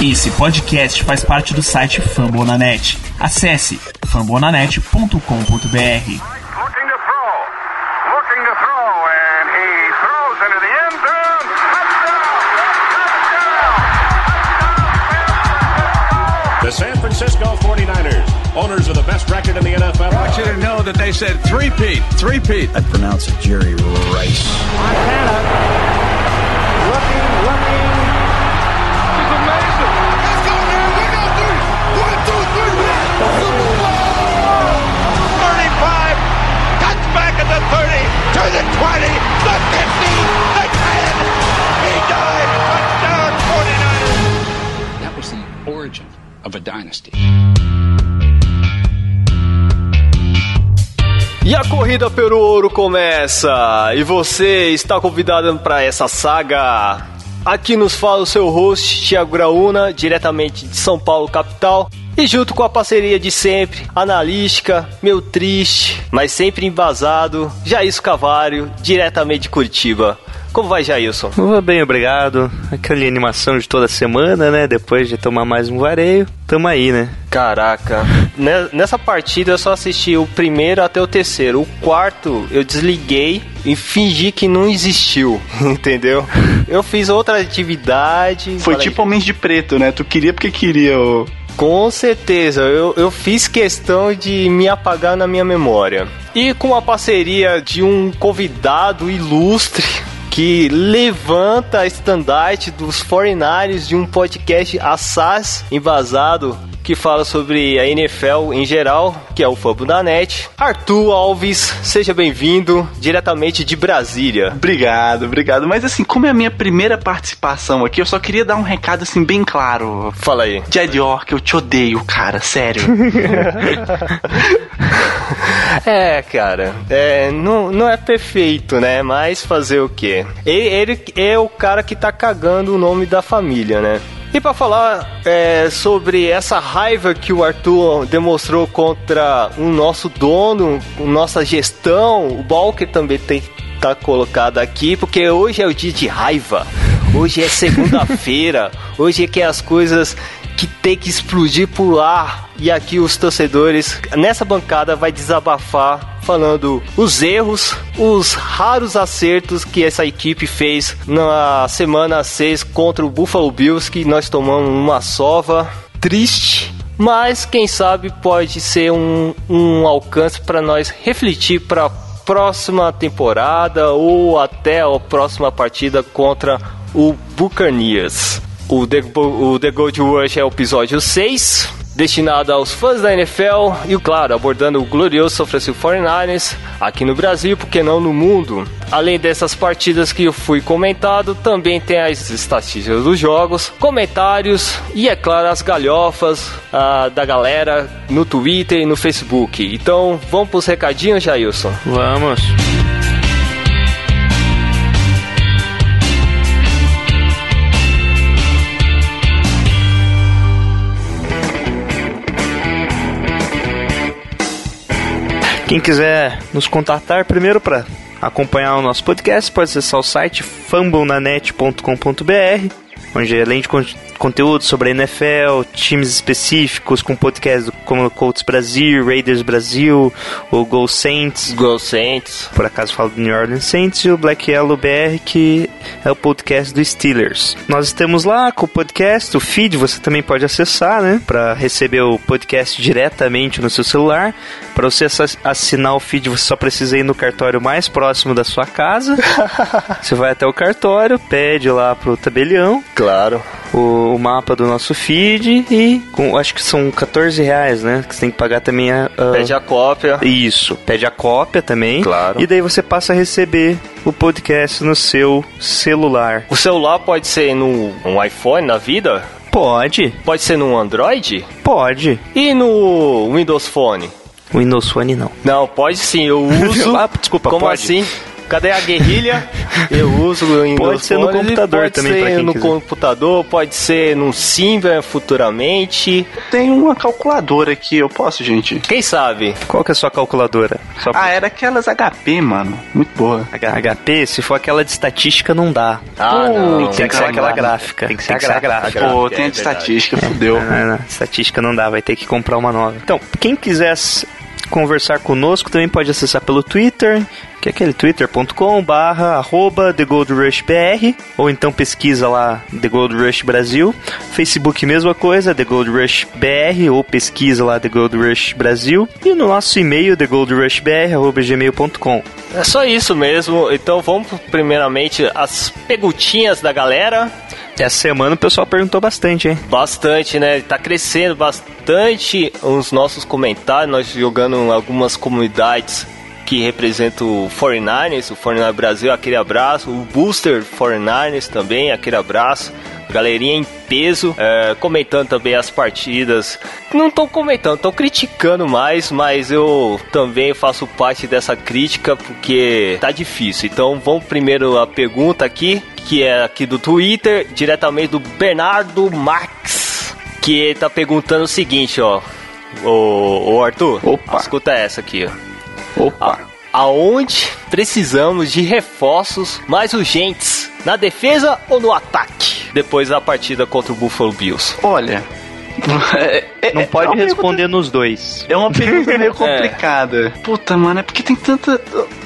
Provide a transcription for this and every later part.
Esse podcast faz parte do site Fambonanet. Acesse fambonanet.com.br. The end zone. Touchdown! The San Francisco 49ers, owners of the best record in the NFL. I want you to know that they said three-peat, three-peat. I pronounce it Jerry Rice. Montana looking, looking. Super Bowl. 35. Cuts back at the 30. To the 20. The 50. The 10. He died. Touchdown 49ers. That was the origin of a dynasty. E a corrida pelo ouro começa! E você está convidado para essa saga. Aqui nos fala o seu host, Thiago Graúna, diretamente de São Paulo, capital. E junto com a parceria de sempre, analística, meio triste, mas sempre embasado, Jair Cavário, diretamente de Curitiba. Como vai, Jailson? Vou bem, obrigado. Aquela animação de toda semana, né? Depois de tomar mais um vareio, tamo aí, né? Caraca, ne- nessa partida eu só assisti o primeiro até o terceiro. O quarto eu desliguei e fingi que não existiu, entendeu? Eu fiz outra atividade. Foi falei, tipo Homens de Preto, né? Tu queria porque queria o. Com certeza, eu, eu fiz questão de me apagar na minha memória. E com a parceria de um convidado ilustre que levanta a estandarte dos 49ers de um podcast assaz embasado que fala sobre a NFL em geral, que é o Fabo da Net. Arthur Alves, seja bem-vindo diretamente de Brasília. Obrigado, obrigado. Mas assim, como é a minha primeira participação aqui, eu só queria dar um recado assim bem claro. Fala aí. Jed York, eu te odeio, cara, sério. É, cara, é, não, não é perfeito, né? Mas fazer o quê? Ele, ele é o cara que tá cagando o nome da família, né? E pra falar é, sobre essa raiva que o Arthur demonstrou contra o nosso dono, nossa gestão, o Balker também tem estar colocado aqui, porque hoje é o dia de raiva. Hoje é segunda-feira. hoje é que as coisas que tem que explodir por lá. E aqui os torcedores nessa bancada vai desabafar falando os erros, os raros acertos que essa equipe fez na semana 6 contra o Buffalo Bills, que nós tomamos uma sova triste. Mas quem sabe pode ser um, um alcance para nós refletir para próxima temporada ou até a próxima partida contra o Buccaneers. O The, o The Gold Rush é o episódio 6, destinado aos fãs da NFL e, claro, abordando o glorioso São Francisco 49ers aqui no Brasil, porque não no mundo. Além dessas partidas que eu fui comentado, também tem as estatísticas dos jogos, comentários e, é claro, as galhofas ah, da galera no Twitter e no Facebook. Então, vamos para os recadinhos, Jailson? Vamos. Quem quiser nos contatar primeiro para acompanhar o nosso podcast, pode acessar o site fumblenanet.com.br, onde além de con conteúdo sobre a NFL, times específicos com podcasts como Colts Brasil, Raiders Brasil, o Go Saints, Go Saints. por acaso falo do New Orleans Saints, e o Black Yellow BR, que é o podcast do Steelers. Nós estamos lá com o podcast, o feed você também pode acessar, né? Para receber o podcast diretamente no seu celular. Para você ass- assinar o feed, você só precisa ir no cartório mais próximo da sua casa. você vai até o cartório, pede lá pro tabelião Claro. o, o mapa do nosso feed e com, acho que são 14 reais, né? Que você tem que pagar também a, a- Pede a cópia. isso, pede a cópia também. Claro. E daí você passa a receber o podcast no seu celular. O celular pode ser no um iPhone na vida? Pode, Pode ser no Android? pode. E no Windows Phone? Windows Phone não. Não, pode sim, eu uso. Ah, desculpa, Como pode? assim? Cadê a guerrilha? Eu uso em Pode ser no computador pode também, ser pra quem no quiser. computador, pode ser no Simba futuramente. Tem uma calculadora aqui, eu posso, gente? Quem sabe? Qual que é a sua calculadora? Só Ah, era aquelas HP, mano. Muito boa. H- HP, se for aquela de estatística, não dá. Ah, não. Tem que ser aquela gráfica. Tem que ser a a gráfica. gráfica. Pô, é tem a de estatística, fudeu. Não, não, estatística não dá, vai ter que comprar uma nova. Então, quem quiser conversar conosco também pode acessar pelo Twitter, que é aquele twitter.com barra arroba TheGoldRushBR, ou então pesquisa lá The Gold Rush Brasil. Facebook mesma coisa, The Gold Rush BR, ou pesquisa lá The Gold Rush Brasil. E no nosso e-mail, TheGoldRushBR, arroba gmail.com. É só isso mesmo. Então vamos primeiramente as perguntinhas da galera. Essa semana o pessoal perguntou bastante, hein? Bastante, né? Tá crescendo bastante os nossos comentários. Nós jogando em algumas comunidades que representam o 49ers, o 49 Brasil, aquele abraço. O Booster 49ers também, aquele abraço. Galerinha em peso, é, comentando também as partidas. Não tô comentando, tô criticando mais, mas eu também faço parte dessa crítica porque tá difícil. Então vamos primeiro a pergunta aqui, que é aqui do Twitter, diretamente do Bernardo Max, que tá perguntando o seguinte, ó. Ô, ô Arthur, Opa. escuta essa aqui, ó. Opa. Aonde precisamos de reforços mais urgentes? Na defesa ou no ataque? Depois da partida contra o Buffalo Bills. Olha. é- é- Não é pode pergunta- responder nos dois. É uma pergunta meio complicada. Puta, mano, é porque tem tanta.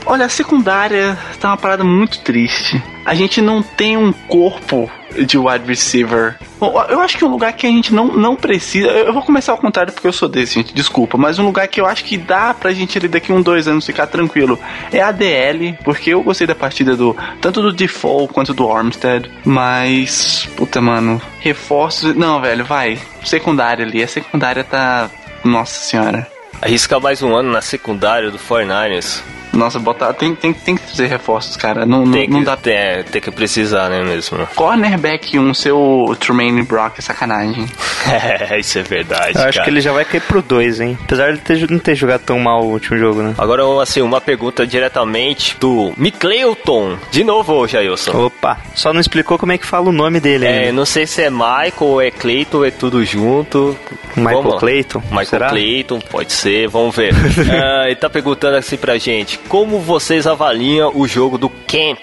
Olha, a secundária tá uma parada muito triste. A gente não tem um corpo de wide receiver. Bom, eu acho que um lugar que a gente não, não precisa. Eu vou começar ao contrário porque eu sou desse, gente. Desculpa. Mas um lugar que eu acho que dá pra gente ali daqui um, dois anos ficar tranquilo é a DL. Porque eu gostei da partida do. Tanto do Default quanto do Armstead. Mas. Puta, mano. Reforços. Não, velho, vai. Secundária ali. A secundária tá. Nossa senhora. Arriscar mais um ano na secundária do 49ers. Nossa, botar. Tem, tem, tem que trazer reforços, cara. Não, não, Tem que, não dá. é, tem que precisar, né mesmo? Cornerback 1, seu Tremaine Brock é sacanagem. É, isso é verdade. Eu acho cara. que ele já vai cair pro 2, hein? Apesar de ter, não ter jogado tão mal o último jogo, né? Agora, assim, uma pergunta diretamente do Micleuton. De novo, Jailson. Opa, só não explicou como é que fala o nome dele É, ainda. não sei se é Michael ou é Clayton ou é tudo junto. Michael Vamos. Clayton? Michael Será? Clayton, pode ser, vamos ver. Ah, ele tá perguntando assim pra gente: como vocês avaliam o jogo do Camp?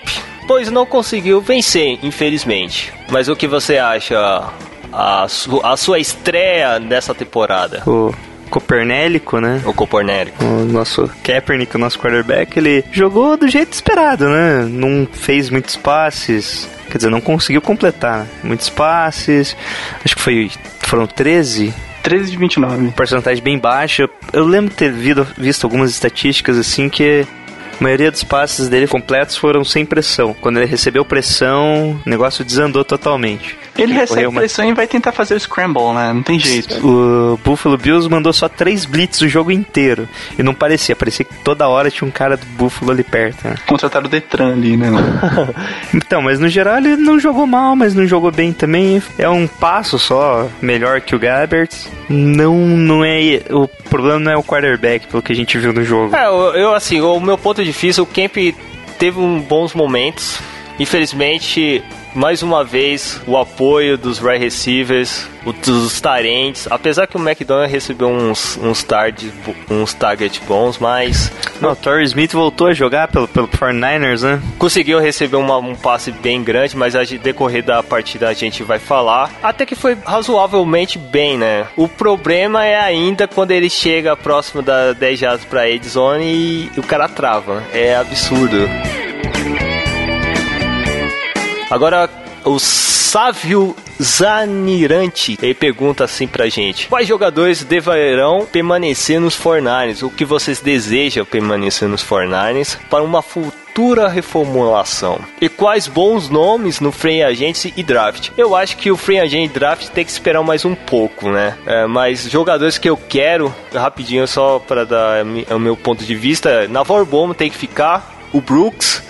Pois não conseguiu vencer, infelizmente. Mas o que você acha a, su- a sua estreia nessa temporada? O Copernélico, né? O Copornérico. O nosso Kaepernick, o nosso quarterback, ele jogou do jeito esperado, né? Não fez muitos passes, quer dizer, não conseguiu completar né? muitos passes. Acho que foi foram 13 13 de 29. porcentagem bem baixa. Eu lembro de ter visto algumas estatísticas assim que a maioria dos passes dele completos foram sem pressão. Quando ele recebeu pressão, o negócio desandou totalmente. Ele recebe correu uma- pressão e vai tentar fazer o scramble, né? Não tem jeito. O Buffalo Bills mandou só três blitz o jogo inteiro. E não parecia, parecia que toda hora tinha um cara do Buffalo ali perto. né? Contrataram o Detran ali, né? Então, mas no geral ele não jogou mal, mas não jogou bem também. É um passo só melhor que o Gabbert. Não, não é. O problema não é o quarterback, pelo que a gente viu no jogo. É, eu, eu, assim, o meu ponto de vista, o Camp teve um bons momentos. Infelizmente, mais uma vez, o apoio dos wide receivers, dos tarentes. Apesar que o McDonald recebeu uns, uns, target, uns target bons, mas Não, o Torrey Smith voltou a jogar pelo, pelo 49ers, né? conseguiu receber uma- um passe bem grande, mas a decorrer da partida a gente vai falar. Até que foi razoavelmente bem, né? O problema é ainda quando ele chega próximo da 10 jardas pra Ed Zone e o cara trava. É absurdo. Agora, o Sávio Zanirante, ele pergunta assim pra gente: Quais jogadores deverão permanecer nos Fornares? O que vocês desejam permanecer nos Fornares para uma futura reformulação? E quais bons nomes no Free Agents e Draft? Eu acho que o Free Agent e Draft tem que esperar mais um pouco, né? É, mas jogadores que eu quero, rapidinho só para dar o meu ponto de vista: Navarro Bom tem que ficar, o Brooks.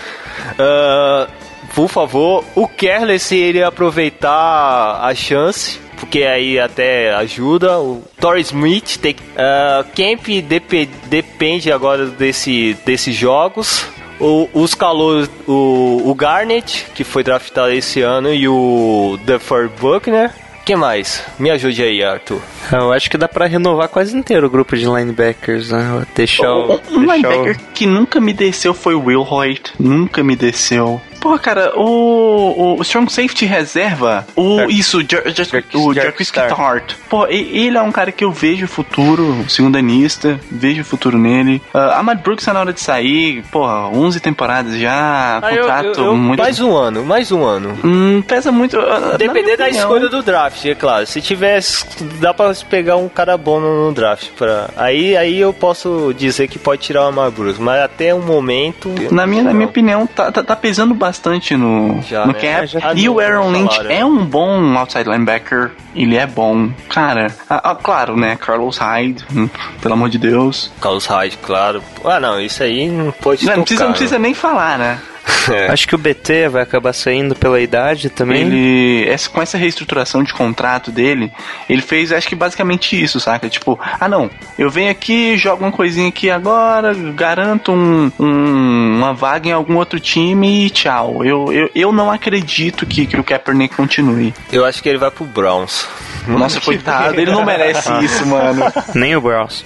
ah, por favor, o Kerler, se ele aproveitar a chance, porque aí até ajuda. O Torrey Smith tem. Uh, Camp dep- depende agora desse, desses jogos. o, os calouros, o, o Garnet, que foi draftado esse ano, e o DeFord Buckner. Quem mais? Me ajude aí, Arthur. Eu acho que dá pra renovar quase inteiro o grupo de linebackers, né? Deixar o. Um, um deixar linebacker que nunca me desceu foi o Will Hoyt. Nunca me desceu. Pô, cara, o, o Strong Safety reserva, o, isso, Jar- Jar- Jarquis- o Jarquis. Tart. Pô, ele é um cara que eu vejo futuro, segundanista, vejo futuro nele. Uh, Ahmad Brooks tá na hora de sair, pô, 11 temporadas já, Ah, eu- contrato eu- eu- muito... Mais um ano, mais um ano. Hum, pesa muito... uh, na Depender da escolha do draft, é claro. Se tivesse, dá pra pegar um cara bom no, draft. Pra, aí, aí eu posso dizer que pode tirar o Amar Bruce, mas até o momento. Na minha, na minha opinião, tá, tá, tá pesando bastante no, Já, no né? cap. Já- e o Aaron Lynch falaram. é um bom outside linebacker. Ele é bom. Cara, ah, ah, claro, né? Carlos Hyde, hum, pelo amor de Deus. Carlos Hyde, claro. Ah, não, isso aí não pode Não, não precisa, não precisa nem falar, né? É. Acho que o BT vai acabar saindo pela idade também. Ele, essa, com essa reestruturação de contrato dele, ele fez, acho que basicamente isso, saca? Tipo, ah não, eu venho aqui, jogo uma coisinha aqui agora, garanto um, um- uma vaga em algum outro time e tchau. Eu, eu, eu não acredito que, que o Kaepernick continue. Eu acho que ele vai pro Browns. Nossa, coitado, ele não merece isso, mano. Nem o Browns.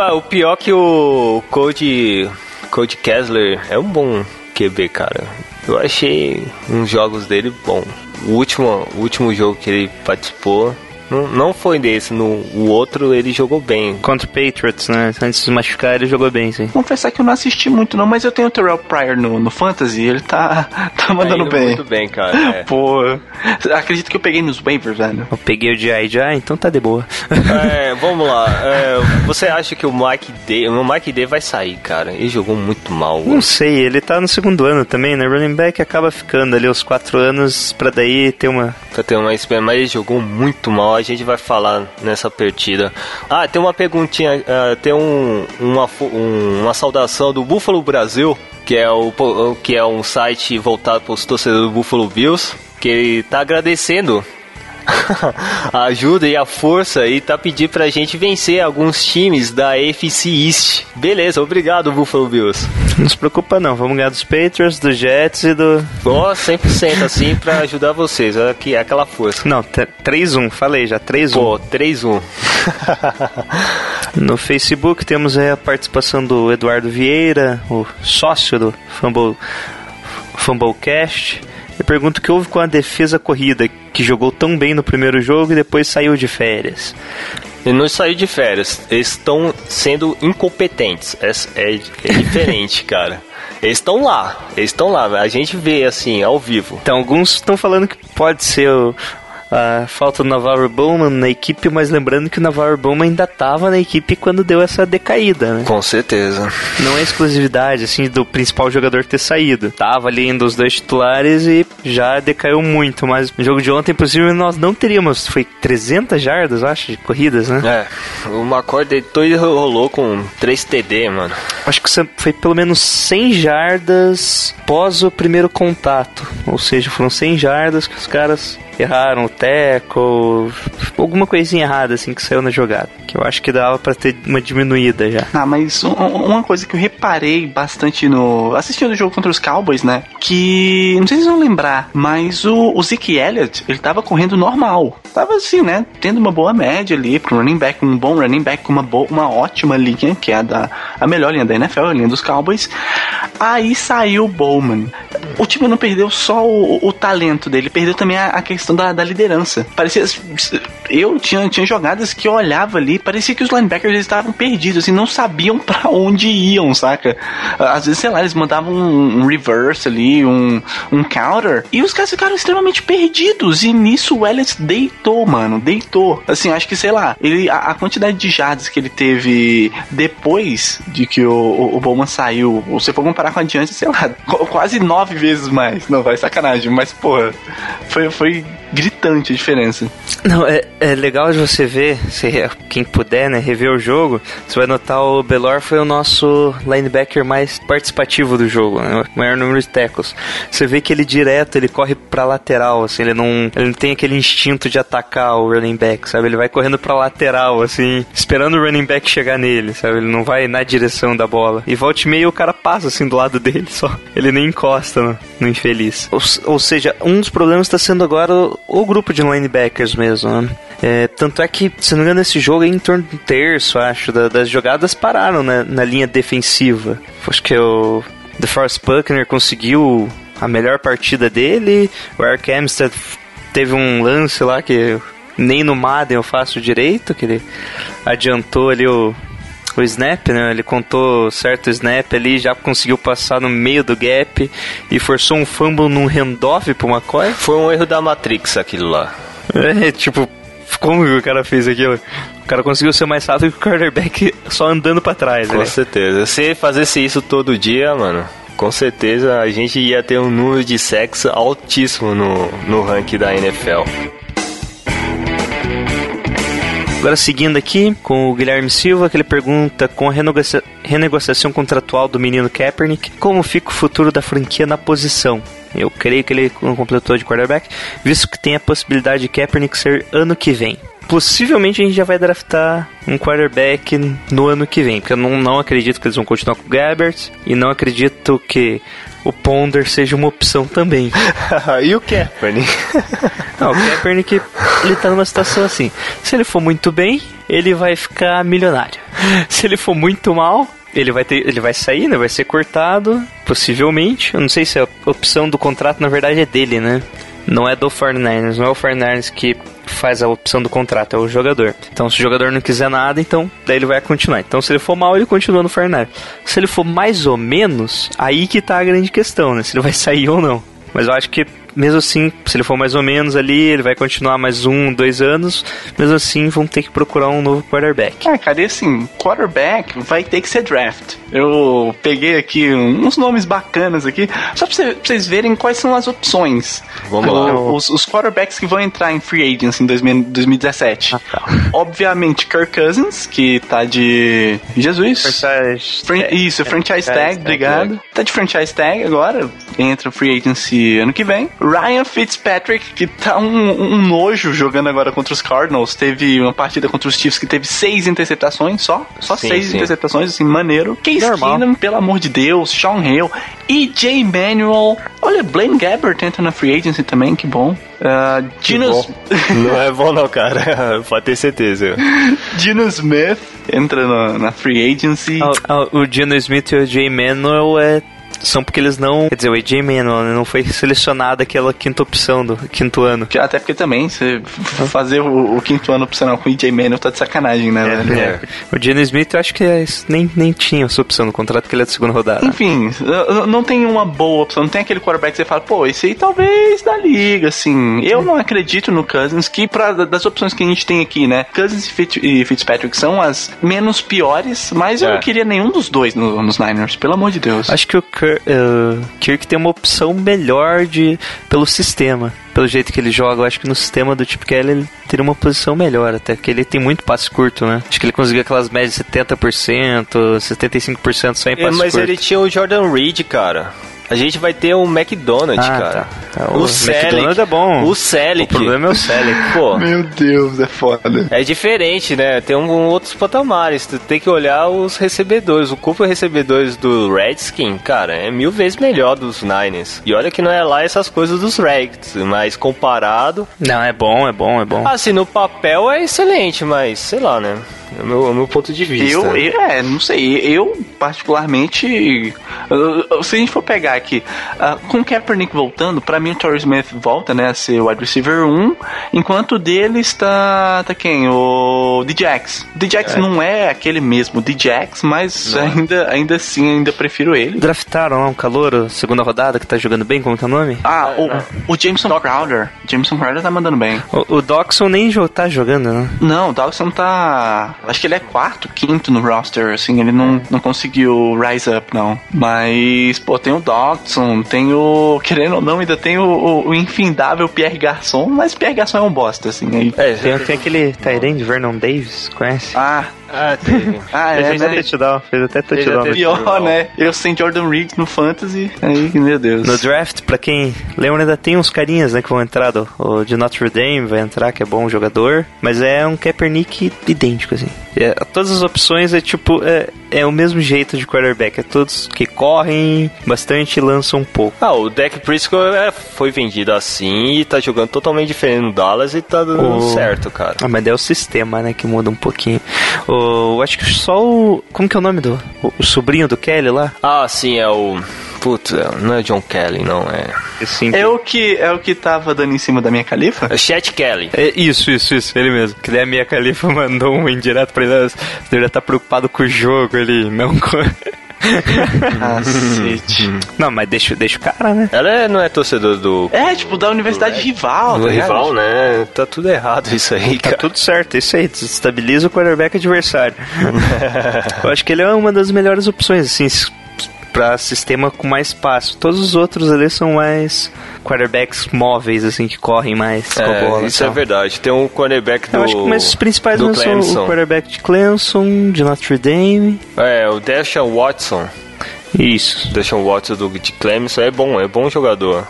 Ah, o pior que o Cody, Cody Kessler é um bom QB, cara. Eu achei uns jogos dele bom. O último, o último jogo que ele participou não, não foi desse. No o outro ele jogou bem. Contra o Patriots, né? Antes de se machucar, ele jogou bem, sim. Confessar que eu não assisti muito não, mas eu tenho o Terrell Pryor no, no Fantasy, ele tá, tá mandando Tá bem. Muito bem, cara. é. Pô, acredito que eu peguei nos waivers, velho. Eu peguei o G.I. já, então tá de boa. É, vamos lá. É, você acha que o Mike Day, o Mike Day vai sair, cara? Ele jogou muito mal. Não sei, ele tá no segundo ano também, né? Running back acaba ficando ali os quatro anos pra daí ter uma. Pra ter uma experiência, mas ele jogou muito mal. A gente vai falar nessa partida. Ah, tem uma perguntinha, ah, tem um, uma, um- uma saudação do Buffalo Brasil, que é, o, que é um site voltado para os torcedores do Buffalo Bills, que ele tá agradecendo a ajuda e a força e tá pedindo pra gente vencer alguns times da AFC East. Beleza, obrigado Buffalo Bills. Não se preocupa não, vamos ganhar dos Patriots, dos Jets e do. Ó, 100% assim pra ajudar vocês, aqui, aquela força. Não, t- 3-1, falei já, 3-1. Pô, 3-1. No Facebook temos aí a participação do Eduardo Vieira, o sócio do Fumble, Fumblecast. Eu pergunto o que houve com a defesa corrida, que jogou tão bem no primeiro jogo e depois saiu de férias. Ele não saiu de férias. Eles estão sendo incompetentes. É, é- é diferente, cara. Eles estão lá. Eles estão lá. A gente vê assim, ao vivo. Então, alguns estão falando que pode ser o- a falta do Navarro Bowman na equipe, mas lembrando que o Navarro Bowman ainda estava na equipe quando deu essa decaída, né? Com certeza. Não é exclusividade, assim, do principal jogador ter saído. Tava ali ainda os dois titulares e já decaiu muito, mas no jogo de ontem, possível, nós não teríamos, foi 300 jardas, eu acho, de corridas, né? É. O McCoy deitou e rolou com 3 TD, mano. Acho que foi pelo menos 100 jardas pós o primeiro contato. Ou seja, foram 100 jardas que os caras erraram o tackle, alguma coisinha errada assim que saiu na jogada. Que eu acho que dava pra ter uma diminuída já. Ah, mas um- uma coisa que eu reparei bastante no. assistindo o jogo contra os Cowboys, né? Que. Não sei se vocês vão lembrar, mas o, o Zeke Elliott, ele tava correndo normal. Tava assim, né? Tendo uma boa média ali pro running back, um bom running back com uma, boa, uma ótima linha, que é a, da, a melhor linha da NFL, a linha dos Cowboys. Aí saiu o Bowman. O time não perdeu só o, o talento dele, perdeu também a, a questão da, da liderança. Parecia. Eu tinha, tinha jogadas que eu olhava ali, parecia que os linebackers estavam perdidos, assim, não sabiam pra onde iam, saca? Às vezes, sei lá, eles mandavam um, um reverse ali, um, um counter, e os caras ficaram extremamente perdidos. E nisso o Elliott deitou, mano, deitou. Assim, acho que, sei lá, ele, a, a quantidade de jardas que ele teve depois de que o, o, o Bowman saiu, ou se for comparar com adiante, sei lá, qu- quase nove vezes mais. Não, vai sacanagem, mas, porra, foi, foi gritante a diferença. Não, é, é legal de você ver, se, quem puder, né, rever o jogo, você vai notar o Belor foi o nosso linebacker mais participativo do jogo, né, o maior número de tackles. Você vê que ele direto, ele corre pra lateral, assim, ele não, ele não tem aquele instinto de atacar o running back, sabe? Ele vai correndo pra lateral, assim, esperando o running back chegar nele, sabe? Ele não vai na direção da bola. E volta e meio o cara passa, assim, do lado dele só. Ele nem encosta no, no infeliz. Ou, ou seja, um dos problemas está sendo agora o, grupo de linebackers mesmo, né? É, tanto é que, se não me engano, esse jogo é em torno de um terço, acho, da, das jogadas pararam né, na linha defensiva. Acho que o DeForest Buckner conseguiu a melhor partida dele, o Eric teve um lance lá que nem no Madden eu faço direito, que ele adiantou ali o, o snap, né? Ele contou certo snap ali, já conseguiu passar no meio do gap e forçou um fumble num handoff pro McCoy. Foi um erro da Matrix aquilo lá. É, tipo, como que o cara fez aquilo? O cara conseguiu ser mais rápido que o quarterback só andando pra trás, Com né? certeza. Se fazesse isso todo dia, mano, com certeza a gente ia ter um número de sexo altíssimo no, no ranking da NFL. Agora seguindo aqui com o Guilherme Silva, que ele pergunta com a renegocia- renegociação contratual do menino Kaepernick, como fica o futuro da franquia na posição? Eu creio que ele não completou de quarterback, visto que tem a possibilidade de Kaepernick ser ano que vem. Possivelmente a gente já vai draftar um quarterback no ano que vem, porque eu não, não acredito que eles vão continuar com o Gabbert e não acredito que o Ponder seja uma opção também. e o Kaepernick? Não, o Kaepernick, ele tá numa situação assim. Se ele for muito bem, ele vai ficar milionário. Se ele for muito mal, ele vai ter, ele vai sair, né? Vai ser cortado, possivelmente. Eu não sei se a opção do contrato na verdade é dele, né? Não é do 49ers, não é o 49ers que faz a opção do contrato, é o jogador. Então, se o jogador não quiser nada, então daí ele vai continuar. Então, se ele for mal, ele continua no 49ers. Se ele for mais ou menos, aí que tá a grande questão, né? Se ele vai sair ou não. Mas eu acho que, mesmo assim, se ele for mais ou menos ali, ele vai continuar mais um, dois anos. Mesmo assim, vão ter que procurar um novo quarterback. Ah, cara, e assim, quarterback vai ter que ser draft. Eu peguei aqui uns nomes bacanas aqui, só pra, cê- pra vocês verem quais são as opções. Vamos lá. Os, os quarterbacks que vão entrar em free agency em 2000 2017. Obviamente, Kirk Cousins, que tá de Jesus. Fran- Isso, franchise tag, obrigado. Tá de franchise tag agora, entra free agency ano que vem. Ryan Fitzpatrick, que tá um, um nojo jogando agora contra os Cardinals. Teve uma partida contra os Chiefs que teve seis interceptações só. Só Sim, seis sim. interceptações, assim, maneiro. Case Normal. Keenum, pelo amor de Deus. Sean Hill. E.J. Manuel. Olha, Blaine Gabbert entra na free agency também, que bom. Uh, Bom, não é bom não, cara. Pode ter certeza. Gino Smith entra na, na free agency. Ah, ah, o Geno Smith e o Jay Manuel é, são porque eles não. Quer dizer, o AJ Manuel não foi selecionado aquela quinta opção do quinto ano. Até porque também, você fazer o, o quinto ano opcional com o EJ Manuel tá de sacanagem, né, velho? É. O Geno Smith eu acho que é- nem, nem tinha essa opção no contrato, que ele é da segunda rodada. Enfim, não tem uma boa opção, não tem aquele quarterback que você fala, pô, esse aí talvez da liga, assim. Eu não acredito no Cousins, que pra, das opções que a gente tem aqui, né? Cousins e, Fitz, e Fitzpatrick são as menos piores, mas eu É. não queria nenhum dos dois no- nos Niners, pelo amor de Deus. Acho que o Kirk, eh, Kirk tem uma opção melhor de pelo sistema. Pelo jeito que ele joga, eu acho que no sistema do Chip Kelly ele teria uma posição melhor, até porque ele tem muito passe curto, né? Acho que ele conseguiu aquelas médias de 70%, 75% só em É, passe mas curto. ele tinha o Jordan Reed, cara. A gente vai ter um McDonald's, Ah, cara. tá. O, o Selic. McDonald's é bom. O Selic. O problema é o Selic. Pô, Meu Deus, é foda. é diferente, né? Tem um, outros patamares. Tu tem que olhar os recebedores. O corpo de recebedores do Redskin, cara, é mil vezes melhor dos Niners. E olha que não é lá essas coisas dos Reds, mas comparado... Não, é bom, é bom, é bom. Assim, no papel é excelente, mas sei lá, né? É o meu, é meu ponto de vista. Eu, eu- é, não sei, eu particularmente, se a gente for pegar aqui, ah, com o Kaepernick voltando, pra mim o Torrey Smith volta, né, a ser o wide receiver 1, enquanto o dele está, tá quem? O Djax. Djax não é aquele mesmo Djax, mas ainda, ainda assim, ainda prefiro ele. Draftaram lá um calouro, segunda rodada, que tá jogando bem, como que é o nome? Ah, o, o Jameson Crowder. Jameson Crowder tá mandando bem. O, o Doxon nem jo- tá jogando, né? Não, o Dawson tá. Acho que ele é quarto, quinto no roster, assim, ele não, não conseguiu rise up, não. Mas, pô, tem o Watson, tem o. Querendo ou não, ainda tem o, o, o infindável Pierre Garçon, mas Pierre Garçon é um bosta, assim. Aí... É, Tem, tem aquele Tyrande Vernon Davis, conhece? Ah, ah, teve. ah, é, fez né? até touchdown, fez até touchdown. até- Pior, né? Eu sem Jordan Riggs no Fantasy, aí, meu Deus. No draft, pra quem lembra, ainda tem uns carinhas né, que vão entrar. do- O de Notre Dame vai entrar, que é bom jogador. Mas é um Kaepernick idêntico, assim. É, todas as opções é tipo. É, é o mesmo jeito de quarterback. É todos que correm bastante e lançam um pouco. Ah, o Dak Prescott é, foi vendido assim e tá jogando totalmente diferente no Dallas e tá dando O- certo, cara. Ah, mas daí é o sistema, né, que muda um pouquinho. O, eu acho que só o. Como que é o nome do. O, o sobrinho do Kelly lá? Ah, sim, é o. Putz, é- não é John Kelly, não, é. Assim, É o que é o que tava dando em cima da minha califa? É Chet Kelly. É, isso, isso, isso, ele mesmo. Que daí a minha Califa mandou um indireto pra ele. "Ah, Você deveria estar preocupado com o jogo ali, não com. Cacete. não, mas deixa, deixa o cara, né? Ela é- não é torcedor do, É, tipo, da universidade rival, do tá ligado? rival, né? Tá tudo errado isso aí, Tá cara. tudo certo, isso aí, desestabiliza o quarterback adversário. Eu acho que ele é uma das melhores opções, assim, pra sistema com mais espaço. Todos os outros ali são mais quarterbacks móveis, assim, que correm mais com a É, bola. isso é verdade. Tem um cornerback do. Eu acho que mas os principais do não são o quarterback de Clemson, de Notre Dame. É, o Deshaun Watson. Isso. Deshaun Watson do, de Clemson é bom, é bom jogador.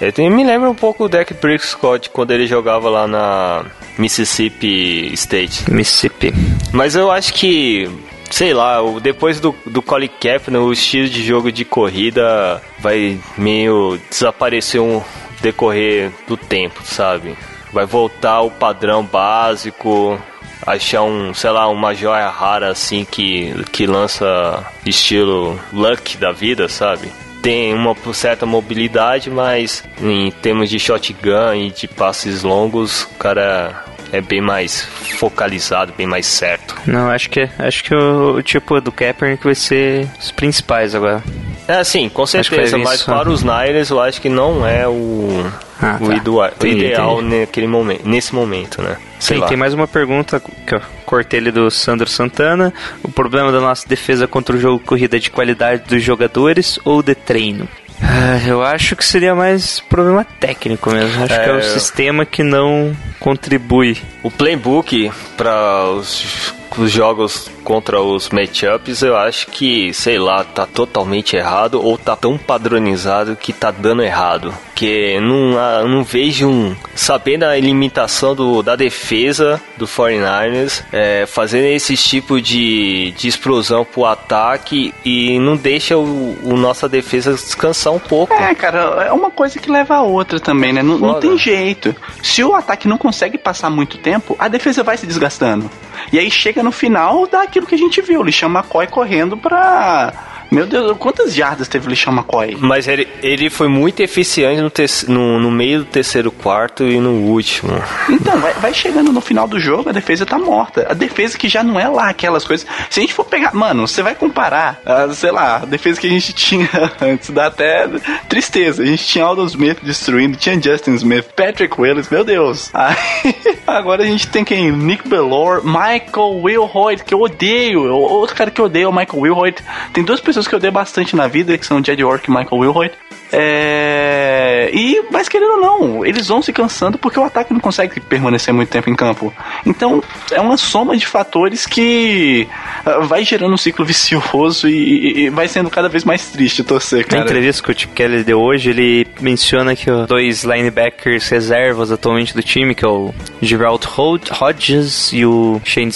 Ele tem- me lembra um pouco o Dak Prescott quando ele jogava lá na Mississippi State. Mississippi. Mas eu acho que, sei lá, depois do, do Colin Kaepernick, o estilo de jogo de corrida vai meio desaparecer um decorrer do tempo, sabe? Vai voltar o padrão básico, achar um, sei lá, uma joia rara assim que, que lança estilo luck da vida, sabe? Tem uma certa mobilidade, mas em termos de shotgun e de passes longos, o cara é bem mais focalizado, bem mais certo. Não, acho que acho que o, o tipo do Kaepernick vai ser os principais agora. É, sim, com certeza, mas só. para os Niners eu acho que não é o, Ah, o, tá. o ideal entendi. naquele momento, nesse momento, né? Sei Tem, lá. tem mais uma pergunta que eu cortei ele do Sandro Santana. O problema da nossa defesa contra o jogo corrida é de qualidade dos jogadores ou de treino? Ah, eu acho que seria mais problema técnico mesmo. Acho que é o É. sistema que não contribui. O playbook para os, os jogos contra os matchups, eu acho que, sei lá, tá totalmente errado ou tá tão padronizado que tá dando errado. Que não, ah, não vejo um. Sabendo a limitação do, da defesa do 49ers, é, fazendo esse tipo de, de explosão pro ataque e não deixa o, o nossa defesa descansar um pouco. É, cara, é uma coisa que leva a outra também, né? Não, não tem jeito. Se o ataque não consegue passar muito tempo, a defesa vai se desgastando. E aí chega no final, dá aquilo que a gente viu, o Lixão McCoy correndo pra. Meu Deus, quantas jardas teve o Lixão McCoy? Mas ele, ele foi muito eficiente no, terce- no, no meio do terceiro quarto e no último. Então, vai, vai chegando no final do jogo, a defesa tá morta. A defesa que já não é lá aquelas coisas. Se a gente for pegar. Mano, você vai comparar, ah, sei lá, a defesa que a gente tinha antes, dá até tristeza. A gente tinha Aldon Smith destruindo, tinha Justin Smith, Patrick Willis, meu Deus. Aí, agora a gente tem quem? Nick Bellore, Michael Wilhoit, que eu odeio. Outro cara que eu odeio é o Michael Wilhoit. Tem duas pessoas que eu odeio bastante na vida, que são Jed Ork e Michael Wilhoit. É... E, mas querendo ou não, eles vão se cansando porque o ataque não consegue permanecer muito tempo em campo. Então, é uma soma de fatores que ah, vai gerando um ciclo vicioso e, e- e vai sendo cada vez mais triste torcer, Na cara. entrevista que o Chip Kelly deu hoje, ele menciona que os dois linebackers reservas atualmente do time, que é o Gerald Hod- Hodges e o Shane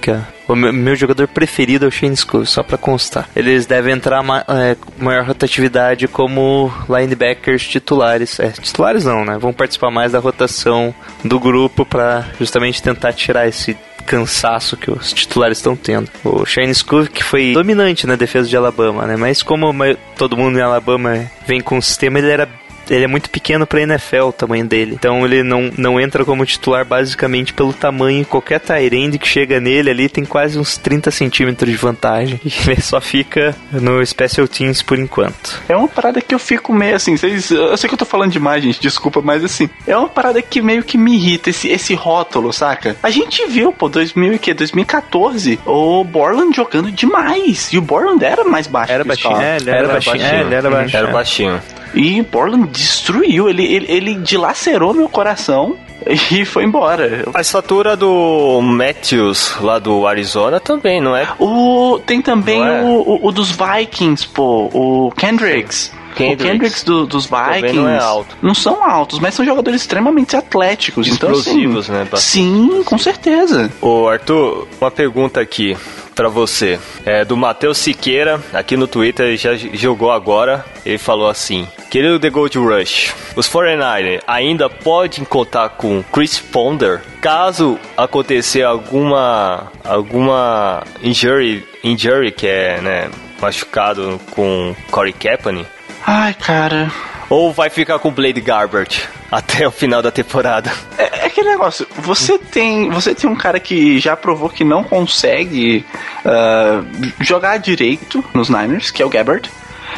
que é o meu, jogador preferido é o Shane Scoof, só pra constar. Eles devem entrar ma é, maior rotatividade como linebackers titulares. É, titulares não, né? Vão participar mais da rotação do grupo pra justamente tentar tirar esse cansaço que os titulares estão tendo. O Shane Scoof, que foi dominante na defesa de Alabama, né? Mas como todo mundo em Alabama vem com o sistema, ele era ele é muito pequeno pra NFL o tamanho dele. Então ele não, não entra como titular basicamente pelo tamanho. Qualquer Tyrande que chega nele ali tem quase uns 30 centímetros de vantagem. E ele só fica no Special Teams por enquanto. É uma parada que eu fico meio assim, vocês, eu sei que eu tô falando demais, gente, desculpa, mas assim, é uma parada que meio que me irrita, esse, esse rótulo, saca? A gente viu, pô, 2000 e que, 2014, o Borland jogando demais, e o Borland era mais baixo Era baixinho, é, ele era, baixinho, é, ele era baixinho. Era baixinho. E Borland destruiu, ele, ele, ele dilacerou meu coração e foi embora. A estatura do Matthews, lá do Arizona, também, não é? O, tem também é? o, o, o dos Vikings, pô, o Kendricks. Kendricks. O Kendricks do- dos Vikings não é alto. não são altos, mas são jogadores extremamente atléticos. Explosivos, então, né, assim, bastante. Sim, com certeza. Ô Arthur, uma pergunta aqui pra você. É do Matheus Siqueira, aqui no Twitter, já jogou agora. Ele falou assim: Querido The Gold Rush, os 49ers ainda podem contar com Chris Ponder caso acontecer alguma alguma injury, injury que é, né, machucado com Corey Kaepernick? Ai, cara. Ou vai ficar com Blade Garbert até o final da temporada? É, é aquele negócio, você tem, você tem um cara que já provou que não consegue ah, jogar direito nos Niners, que é o Gabbard.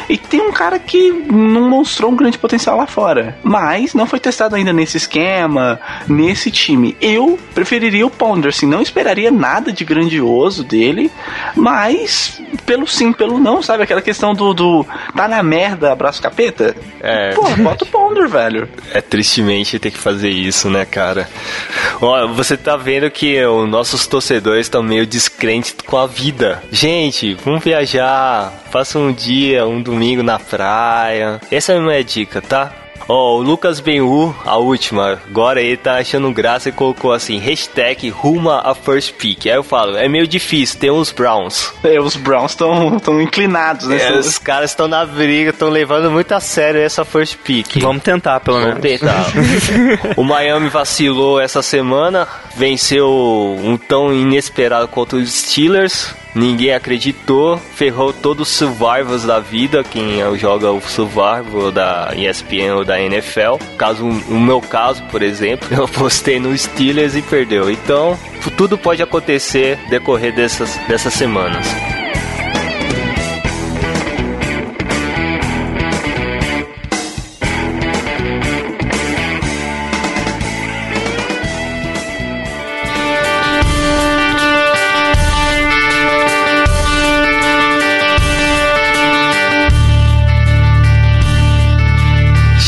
E tem um cara que não mostrou um grande potencial lá fora. Mas não foi testado ainda nesse esquema, nesse time. Eu preferiria o Ponder, assim, não esperaria nada de grandioso dele. Mas, pelo sim, pelo não, sabe? Aquela questão do, do tá na merda, abraço capeta. É. Pô, bota o Ponder, velho. É tristemente ter que fazer isso, né, cara? Ó, você tá vendo que os nossos torcedores estão meio descrentes com a vida. Gente, vamos viajar. Faça um dia, um domingo na praia. Essa é a minha dica, tá? Ó, o Lucas Benhu, a última, agora ele tá achando graça e colocou assim, hashtag ruma a first pick. Aí eu falo, é meio difícil, tem uns Browns. É, os Browns estão inclinados, né? É, os caras estão na briga, estão levando muito a sério essa first pick. Vamos tentar, pelo menos. Vamos tentar. o Miami vacilou essa semana, venceu um tão inesperado contra os Steelers. Ninguém acreditou, ferrou todos os survivors da vida, quem joga o survival da ESPN ou da NFL. Caso o meu caso, por exemplo, eu postei no Steelers e perdeu. Então, tudo pode acontecer decorrer dessas, dessas semanas.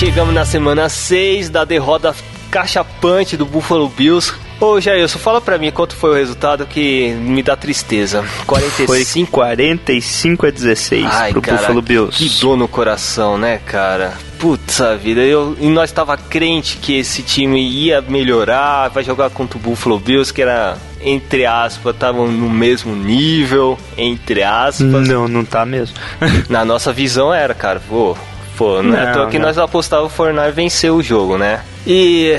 Chegamos na semana 6 da derrota cachapante do Buffalo Bills. Ô Jailson, fala pra mim quanto foi o resultado que me dá tristeza. 45 Foi 45 a 16 Ai, pro cara, Buffalo Bills. Que dor no coração, né, cara? Putz, a vida, eu, e nós tava crente que esse time ia melhorar, vai jogar contra o Buffalo Bills, que era, entre aspas, estavam no mesmo nível, entre aspas. Não, não tá mesmo. Na nossa visão era, cara, pô, pô, não, é à Não, toa que não. nós apostávamos o Fortnite vencer o jogo, né? E,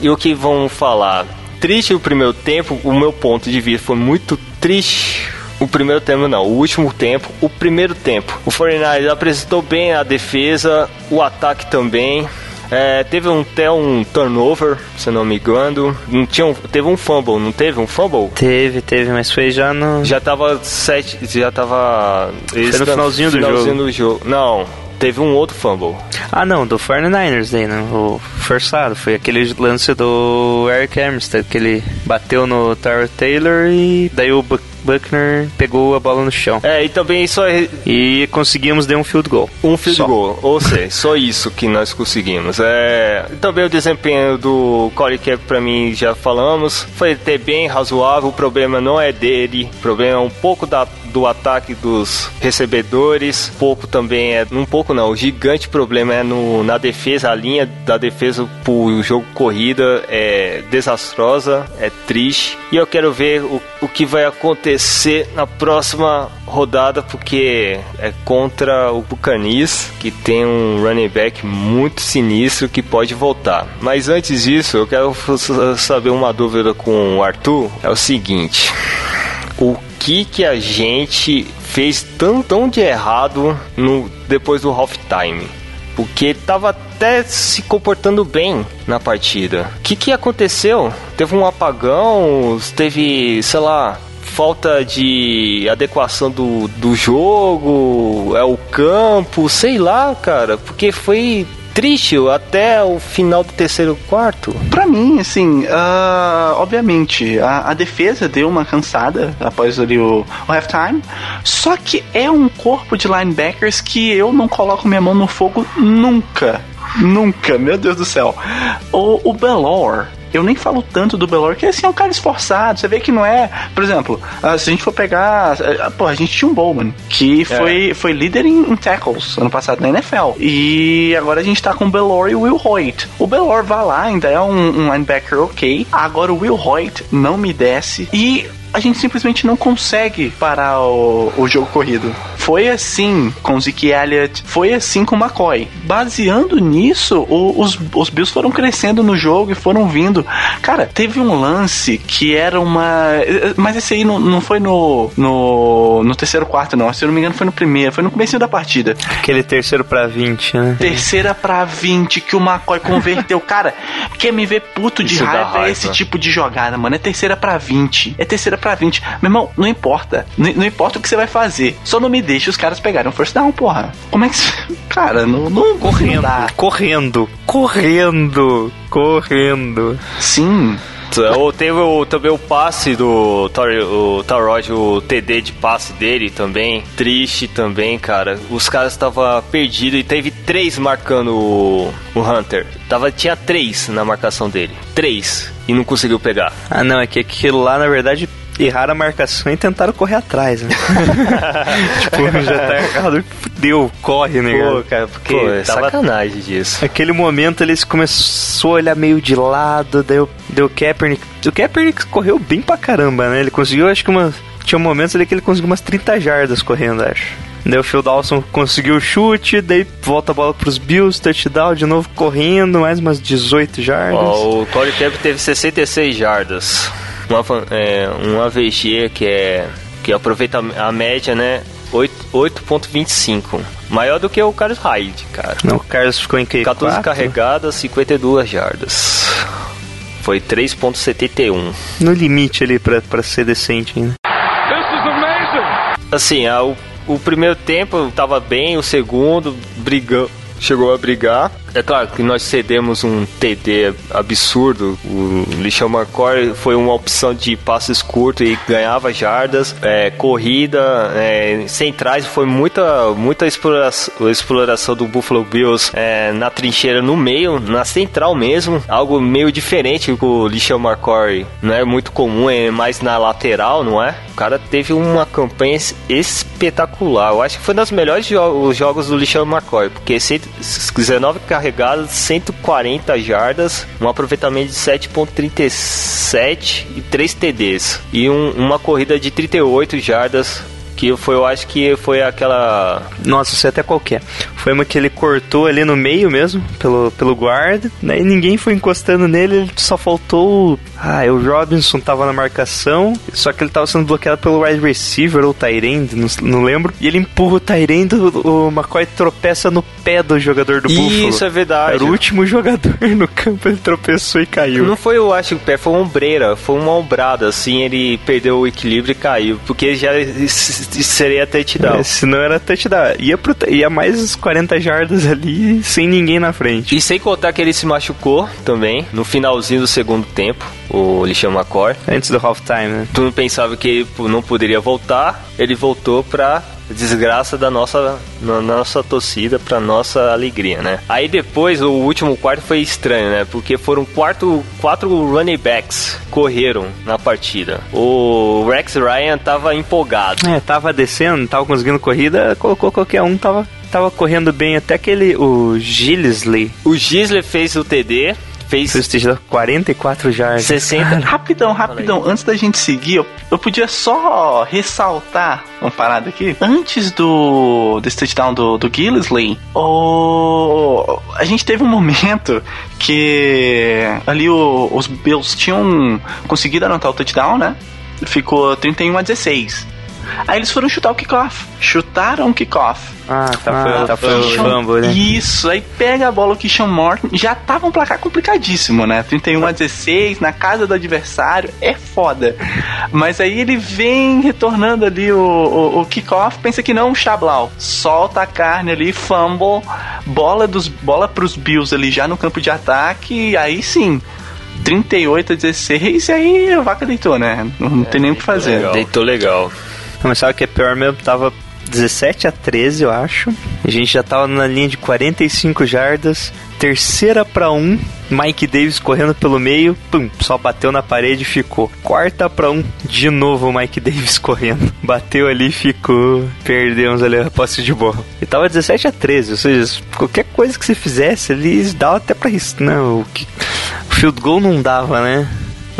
e o que vão falar? Triste o primeiro tempo, o meu ponto de vista foi muito triste. O primeiro tempo não, o último tempo, o primeiro tempo. O 49 apresentou bem a defesa, o ataque também. É, teve um, até um turnover, se não me engano. Não tinha um- teve um fumble, não teve um fumble? Teve, teve, mas foi já no. Já tava sete, já tava eles no finalzinho do finalzinho jogo. do jogo. Não, teve um outro fumble. Ah, não, do 49ers daí, né? O forçado. Foi aquele lance do Eric Armstead, que ele bateu no Tyler Taylor e daí o Buckner pegou a bola no chão. É, e também só E conseguimos dar um field goal. um field Só. goal, ou seja, só isso que nós conseguimos. É, também o desempenho do Corey Cap pra mim já falamos, foi até bem razoável, o problema não é dele, o problema é um pouco da do ataque dos recebedores, pouco também é, um pouco não, o gigante problema é no, na defesa, a linha da defesa pro jogo corrida é desastrosa, é triste, e eu quero ver o, o que vai acontecer na próxima rodada, porque é contra o Buccaneers, que tem um running back muito sinistro que pode voltar. Mas antes disso, eu quero saber uma dúvida com o Arthur, é o seguinte, o que que a gente fez tão tão de errado no depois do halftime? porque tava até se comportando bem na partida. O que, que aconteceu? Teve um apagão, teve, sei lá, falta de adequação do, do jogo, é o campo, sei lá, cara, porque foi triste até o final do terceiro quarto. Pra mim, assim, uh, obviamente, a, a, defesa deu uma cansada após ali o, o halftime. Só que é um corpo de linebackers que eu não coloco minha mão no fogo nunca. Nunca, meu Deus do céu. O, o Belor, eu nem falo tanto do Belor, que assim, é um cara esforçado. Você vê que não é. Por exemplo, ah, se a gente for pegar. Ah, pô, a gente tinha um Bowman, que foi, é. foi líder em, em, tackles ano passado na NFL. E agora a gente tá com o Belor e o Will Hoyt. O Belor vai lá, ainda é um, um linebacker ok. Agora o Will Hoyt não me desce. E a gente simplesmente não consegue parar o, o jogo corrido. Foi assim com Zeke Elliott, foi assim com McCoy. Baseando nisso, o, os, os Bills foram crescendo no jogo e foram vindo. Cara, teve um lance que era uma. Mas esse aí não, não foi no, no, no terceiro quarto, não. Se eu não me engano, foi no primeiro, foi no começo da partida. Aquele terceiro pra 20, né? Terceira pra 20 que o McCoy converteu. Cara, quer me ver puto de raiva, raiva, é esse tipo de jogada, mano. É terceira pra 20. É terceira pra 20. Meu irmão, não importa. Não, não importa o que você vai fazer. Só não me deixe os caras pegarem um first down, porra. Como é que. Cara, não. não correndo, não correndo, correndo, correndo. Sim. Ou teve o, também o passe do o Tarod, o TD de passe dele também. Triste também, cara. Os caras estavam perdidos e teve três marcando o, o Hunter. Tava, tinha três na marcação dele. Três. E não conseguiu pegar. Ah, não, é que aquilo lá, na verdade, erraram a marcação e tentaram correr atrás, né? tipo, já tá errado, deu, corre, né? Pô, cara, porque Pô, é tava... sacanagem disso. Aquele momento eles começou a olhar meio de lado, daí o, deu o Kaepernick. O Kaepernick correu bem pra caramba, né? Ele conseguiu, acho que umas. Tinha momentos ali que ele conseguiu umas 30 jardas correndo, acho. Daí o Phil Dawson conseguiu o chute, daí volta a bola pros Bills, touchdown, de novo correndo, mais umas 18 jardas. Oh, o Corey Camp teve 66 jardas uma, é, um AVG que é que aproveita a média, né? 8.25. Maior do que o Carlos Hyde, cara. Não, o Carlos ficou em que? 14 4? carregadas, 52 jardas. Foi 3.71. No limite ali pra, pra ser decente ainda. Assim, a, o, o primeiro tempo tava bem, o segundo brigou, chegou a brigar. É claro que nós cedemos um TD absurdo. O Lixão McCoy foi uma opção de passes curtos e ganhava jardas. É, corrida, é, centrais, foi muita, muita exploração, exploração do Buffalo Bills é, na trincheira no meio, na central mesmo. Algo meio diferente com o Lixão McCoy. Não é muito comum, é mais na lateral, não é? O cara teve uma campanha espetacular. Eu acho que foi um dos melhores jo jogos do Lixão McCoy, porque 19 carregadas carregadas, 140 jardas, um aproveitamento de 7.37 e 3 TDs. E um, uma corrida de 38 jardas que foi, eu acho que foi aquela. Nossa, é até qualquer. Foi uma que ele cortou ali no meio mesmo, pelo, pelo guarda, né? E ninguém foi encostando nele, só faltou. Ah, o Robinson tava na marcação, só que ele tava sendo bloqueado pelo wide receiver ou Tyrande, não, não lembro. E ele empurra o Tyrande, o, o McCoy tropeça no pé do jogador do Buffalo. Isso é verdade. Era o último jogador no campo, ele tropeçou e caiu. Não foi, eu acho, o pé, foi uma ombreira, foi uma ombrada, assim, ele perdeu o equilíbrio e caiu, porque já seria touchdown. É, se não era touchdown. Ia, pro, ia mais 40 jardas ali, sem ninguém na frente. E sem contar que ele se machucou também, no finalzinho do segundo tempo, o Lixão McCoy. Antes do halftime, né? Tu não pensava que ele não poderia voltar, ele voltou pra desgraça da nossa, na nossa torcida, pra nossa alegria, né? Aí depois, o último quarto foi estranho, né? Porque foram quatro, quatro running backs correram na partida. O Rex Ryan tava empolgado. É, tava descendo, tava conseguindo corrida, colocou qualquer um, tava tava correndo bem até aquele o Gilesley. O Gilesley fez o TD, fez. Fez 44 jardas. 60. rapidão, rapidão. Antes da gente seguir, eu, eu podia só ressaltar uma parada aqui. Antes do desse touchdown do, do Gillisley, o, a gente teve um momento que ali o, os Bills tinham conseguido anotar o touchdown, né? Ficou 31 a 16. Aí eles foram chutar o kickoff. Chutaram o kickoff. Ah, tá, Ah, foi, tá, foi o fumble, né? Isso, aí pega a bola o Keyshawn Morton. Já tava um placar complicadíssimo, né? 31 a 16, na casa do adversário. É foda. Mas aí ele vem retornando ali o, o, o kickoff. Pensa que não, o Chablau. Solta a carne ali, fumble. Bola, dos, bola pros Bills ali já no campo de ataque. E aí sim. 38 a 16, e aí a vaca deitou, né? Não, não tem nem o que fazer. Legal. Deitou legal. Mas sabe o que é pior mesmo? Tava 17 a 13, eu acho. A gente já tava na linha de 45 jardas. Terceira pra um. Mike Davis correndo pelo meio. Pum, só bateu na parede e ficou. Quarta pra um. De novo o Mike Davis correndo. Bateu ali ficou. Perdemos ali a posse de bola. E tava 17 a 13. Ou seja, qualquer coisa que você fizesse ali, dava até pra isso. Não, o, que... field goal não dava, né?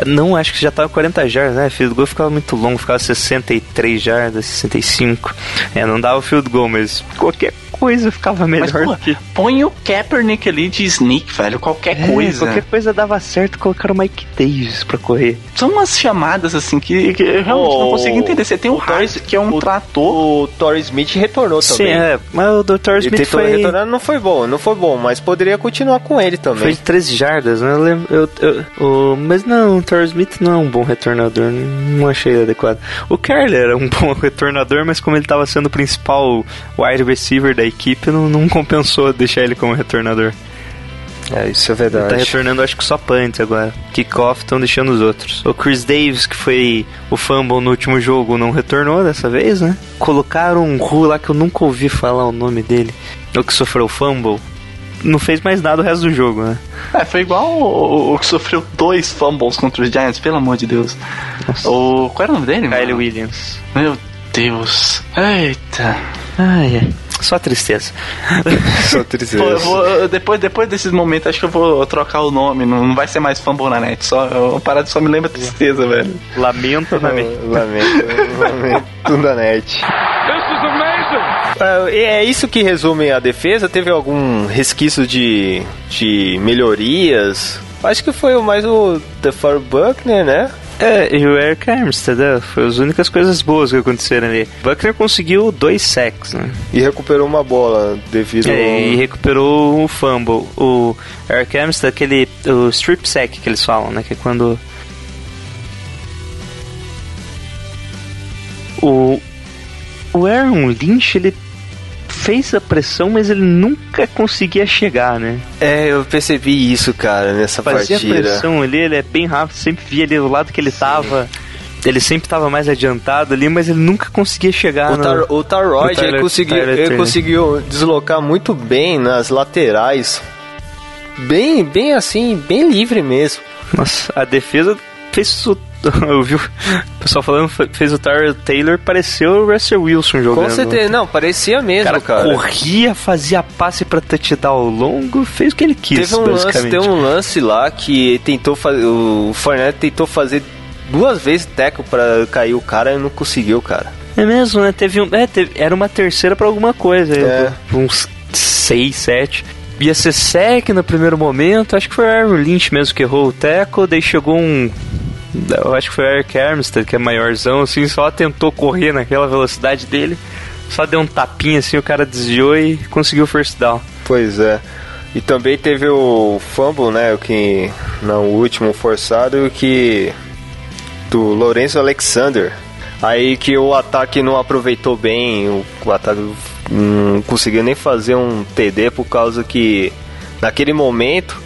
Não, acho que já tava 40 jardas, né? Field goal ficava muito longo, ficava 63 jardas, 65. É, não dava field goal, mas qualquer coisa ficava melhor Mas, pô, do que. põe o Kaepernick ali de sneak, velho. Qualquer É, coisa. Qualquer coisa dava certo, colocaram o Mike Davis pra correr. São umas chamadas assim que, que eu realmente não O- consigo entender. Você tem o, o Torres- Hart, que é um o- trator. O Torrey Smith retornou Sim, também. é, mas o Dr. Ele Smith tentou foi, retornar, não foi bom, não foi bom, mas poderia continuar com ele foi também. de 13 jardas, né? Eu lembro, eu, eu- o- mas não, o Dr. Smith não é um bom retornador, não achei adequado. O Kerler era um bom retornador, mas como ele tava sendo o principal wide receiver da equipe, não, não compensou deixar ele como retornador. É, isso é Ele tá verdade. retornando, acho que só punts agora. Kickoff estão deixando os outros. O Chris Davis, que foi o fumble no último jogo, não retornou dessa vez, né? Colocaram um Ru lá que eu nunca ouvi falar o nome dele. O que sofreu o fumble. Não fez mais nada o resto do jogo, né? É, foi igual o, o que sofreu dois fumbles contra os Giants, pelo amor de Deus. O, qual era o nome dele? Kyle mano? Williams. Meu Deus. Eita. Ai, é. Só tristeza. Só tristeza. Pô, eu vou- depois, depois desses momentos, acho que eu vou trocar o nome. Não, não vai ser mais fumble na net. Só, uma parada só me lembra tristeza, velho. Lamento na mente. Lamento, lamento da net. This is amazing. É, é isso que resume a defesa? Teve algum resquício de, de melhorias? Acho que foi mais o DeFar Buckner, né? É, e o Eric Armstead, foi as únicas coisas boas que aconteceram ali. Buckner conseguiu dois sacks, né? E recuperou uma bola devido É, e ao... recuperou o fumble. O Eric Armstead, aquele. O strip sack que eles falam, né? Que é quando. O. O Aaron Lynch, ele fez a pressão, mas ele nunca conseguia chegar, né? É, eu percebi isso, cara, nessa Fazia partida. pressão ali, ele é bem rápido, sempre via ali do lado que ele tava. Ele sempre tava mais adiantado ali, mas ele nunca conseguia chegar O, no... Tar, o Tyler- ele, conseguiu, ele conseguiu deslocar muito bem nas laterais. Bem, bem assim, bem livre mesmo. Nossa, a defesa fez. Eu vi o pessoal falando, fez o Tyler Taylor, pareceu o Russell Wilson jogando. Com certeza, não, parecia mesmo, cara, cara. corria, fazia passe pra touchdown ao longo, fez o que ele quis, Teve um, lance, teve um lance lá que tentou fazer. O Fournette tentou fazer duas vezes teco pra cair o cara e não conseguiu, cara. É mesmo, né? Teve um. É, teve- era uma terceira pra alguma coisa. É. Uns 6, 7. Ia ser sec no primeiro momento. Acho que foi o Aaron Lynch mesmo que errou o teco. Daí chegou um. Eu acho que foi o Eric Armstead, que é maiorzão, assim, só tentou correr naquela velocidade dele. Só deu um tapinha assim, o cara desviou e conseguiu o first down. Pois é. E também teve o fumble, né? O que. Não, último forçado, que. Do Lourenço Alexander. Aí que o ataque não aproveitou bem, o, o ataque não conseguiu nem fazer um TD por causa que naquele momento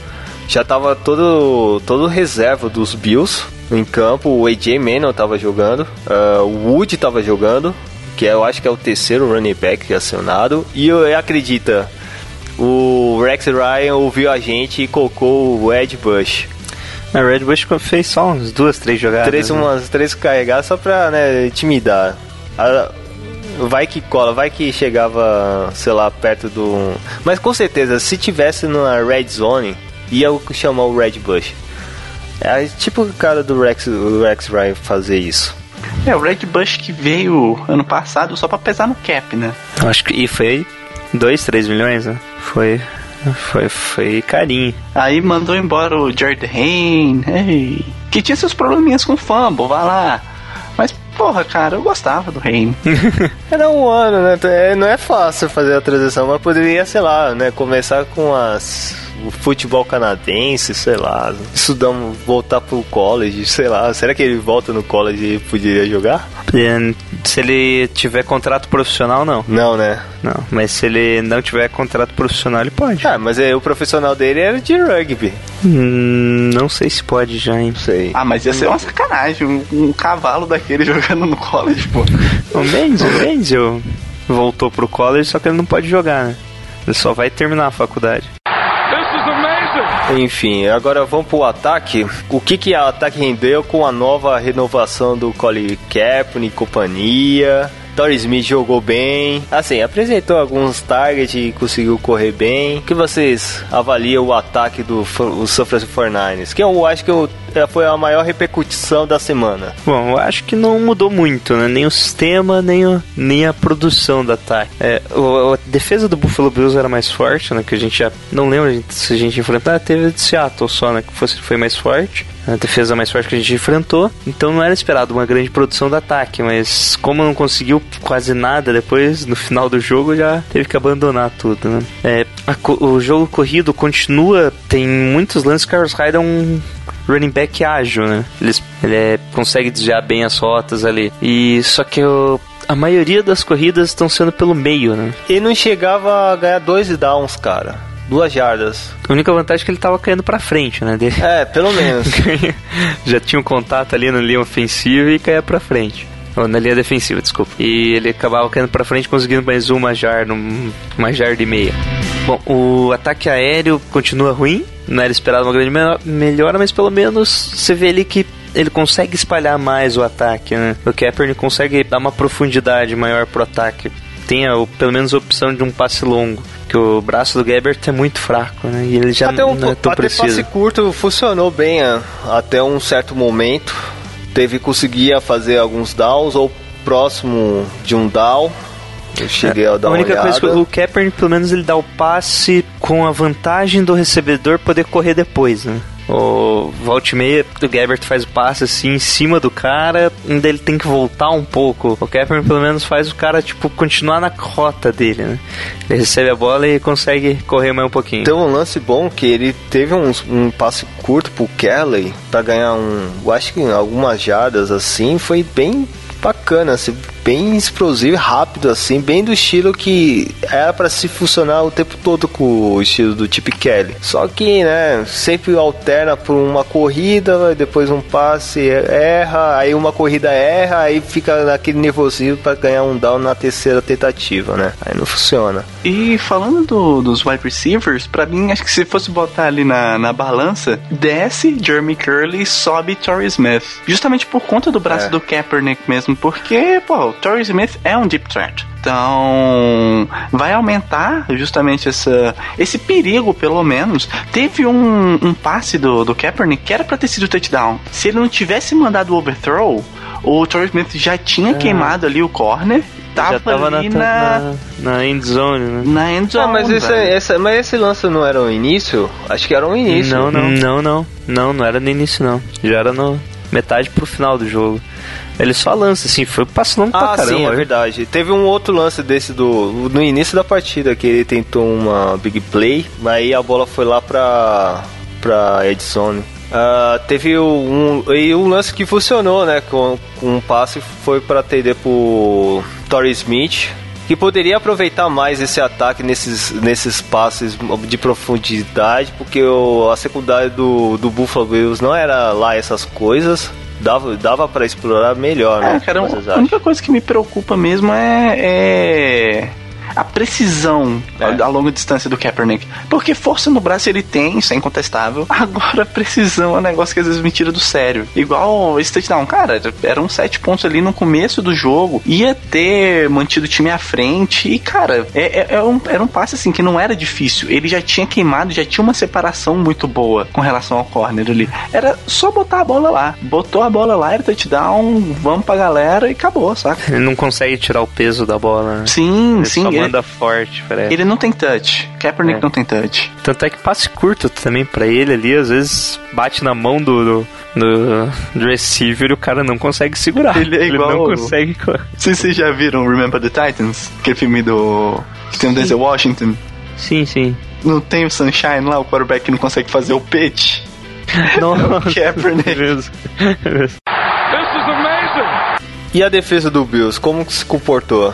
já tava todo todo reserva dos Bills em campo, o AJ Manuel tava jogando, ah, o Wood tava jogando, que eu acho que é o terceiro running back acionado, e eu, acredita, o Rex Ryan ouviu a gente e colocou o Ed Bush. A Red Bush fez só umas duas, três jogadas. Três, né? umas três carregadas só pra né, intimidar. A- vai que cola, vai que chegava, sei lá, perto do. Mas com certeza, se tivesse na Red Zone, ia chamar o Red Bush. É tipo o cara do Rex, o Rex Ryan fazer isso. É, o Red Bush que veio ano passado só pra pesar no cap, né? Acho que e foi 2, 3 milhões, né? Foi. Foi, foi carinho. Aí mandou embora o Jared Hain, ei, que tinha seus probleminhas com fumble, vai lá. Mas porra, cara, eu gostava do Reino. Era um ano, né? É, Não é fácil fazer a transição, mas poderia, sei lá, né? Começar com as o futebol canadense, sei lá, estudar, voltar pro college, sei lá. Será que ele volta no college e poderia jogar? É, Se ele tiver contrato profissional, não. Não, né? Não, mas se ele não tiver contrato profissional, ele pode. Ah, mas é, o profissional dele era de rugby. Hum, não sei se pode já, hein? Não sei. Ah, mas ia ser uma sacanagem, um, um cavalo daquele jogando no college, pô. O Menzel, o Menzel voltou pro college, só que ele não pode jogar, né? Ele só vai terminar a faculdade. Enfim, agora vamos pro ataque. O que que a ataque rendeu com a nova renovação do Colin Kaepernick e companhia? Torrey Smith jogou bem, assim, apresentou alguns targets e conseguiu correr bem. O que vocês avaliam o ataque do o San Francisco 49ers? Que eu acho que eu- é, foi a maior repercussão da semana. Bom, eu acho que não mudou muito, né? Nem o sistema, nem, o- nem a produção do ataque. É, o- a defesa do Buffalo Bills era mais forte, né? Que a gente já não lembra se a gente enfrentar. Teve a de Seattle só, né? Que fosse, foi mais forte. A defesa mais forte que a gente enfrentou. Então não era esperado uma grande produção do ataque. Mas como não conseguiu quase nada depois, no final do jogo, já teve que abandonar tudo, né? É, a o jogo corrido continua. Tem muitos lances que o Carlos Hyde é um running back ágil, né? Ele, ele é- consegue desviar bem as rotas ali. E só que o- a maioria das corridas estão sendo pelo meio, né? Ele não chegava a ganhar dois downs, cara. Duas jardas. A única vantagem é que ele tava caindo pra frente, né? Dele. É, pelo menos. Já tinha um contato ali na linha ofensiva e caía pra frente. Ou na linha defensiva, desculpa. E ele acabava caindo pra frente, conseguindo mais uma jarda, um- uma jarda e meia. Bom, o ataque aéreo continua ruim. Não era esperado uma grande me- melhora, mas pelo menos você vê ali que ele consegue espalhar mais o ataque, né? O Kaepernick consegue dar uma profundidade maior pro ataque. Tem a, o- pelo menos a opção de um passe longo. Que o braço do Gabbert é muito fraco, né? E ele já até um, não é tão até preciso. passe curto funcionou bem ah, até um certo momento. Teve conseguia fazer alguns downs ou próximo de um down. Eu cheguei a dar a única uma coisa olhada. que o Kaepernick, pelo menos, ele dá o passe com a vantagem do recebedor poder correr depois, né? O volte e meia, o Gabbert faz o passe assim em cima do cara, ainda ele tem que voltar um pouco. O Kaepernick pelo menos faz o cara, tipo, continuar na rota dele, né? Ele recebe a bola e consegue correr mais um pouquinho. Tem um lance bom que ele teve um, um passe curto pro Kelly pra ganhar um. Eu acho que algumas jardas assim. Foi bem bacana, assim, bem explosivo rápido, assim, bem do estilo que era pra se funcionar o tempo todo com o estilo do Chip Kelly. Só que, né, sempre alterna por uma corrida, depois um passe erra, aí uma corrida erra, aí fica naquele nervosismo pra ganhar um down na terceira tentativa, né? Aí não funciona. E falando do- dos wide receivers, pra mim, acho que se fosse botar ali na, na balança, desce Jeremy Curley e sobe Torrey Smith. Justamente por conta do braço É. do Kaepernick mesmo, porque, pô, o Torrey Smith é um deep threat. Então, vai aumentar justamente essa, esse perigo, pelo menos. Teve um, um passe do, do Kaepernick que era pra ter sido touchdown. Se ele não tivesse mandado o overthrow, o Torrey Smith já tinha queimado ali o corner. Tava, já tava na, ali na, na end zone, né? na end zone, Ah, mas esse, mas esse lance não era o início? Acho que era o início. Não, não, não, não, não, não era no início não. Já era no metade pro final do jogo. Ele só lança assim, foi passe longo pra Ah, caramba. sim, é verdade. Teve um outro lance desse do no início da partida que ele tentou uma big play, mas aí a bola foi lá pra pra Edson. Ah, teve um e um lance que funcionou, né? Com, com um passe foi para TD pro Torrey Smith. Que poderia aproveitar mais esse ataque nesses, nesses passes de profundidade, porque o, a secundária do, do Buffalo Bills não era lá essas coisas. Dava, dava para explorar melhor, né? É, cara, a única coisa que me preocupa mesmo é, é a precisão É. a, a longa distância do Kaepernick. Porque força no braço ele tem, isso é incontestável. Agora, a precisão é um negócio que às vezes me tira do sério. Igual esse touchdown, cara, eram sete pontos ali no começo do jogo. Ia ter mantido o time à frente. E, cara, é, é- é um, era um passe assim que não era difícil. Ele já tinha queimado, já tinha uma separação muito boa com relação ao corner ali. Era só botar a bola lá. Botou a bola lá, era touchdown, vamos pra galera e acabou, saca? Ele não consegue tirar o peso da bola. né? Sim, Ele sim, só Comanda forte, parece. Ele não tem touch. Kaepernick É. não tem touch. Tanto é que passe curto também pra ele ali, às vezes bate na mão do, do, do, do receiver e o cara não consegue segurar. Ele é igual não o- consegue. co- Não sei se vocês já viram Remember the Titans, aquele filme do. que tem o Denzel Washington. Sim, sim. Não tem o Sunshine lá, o quarterback não consegue fazer o pitch. Nossa, Kaepernick. is amazing. E a defesa do Bills, como que se comportou?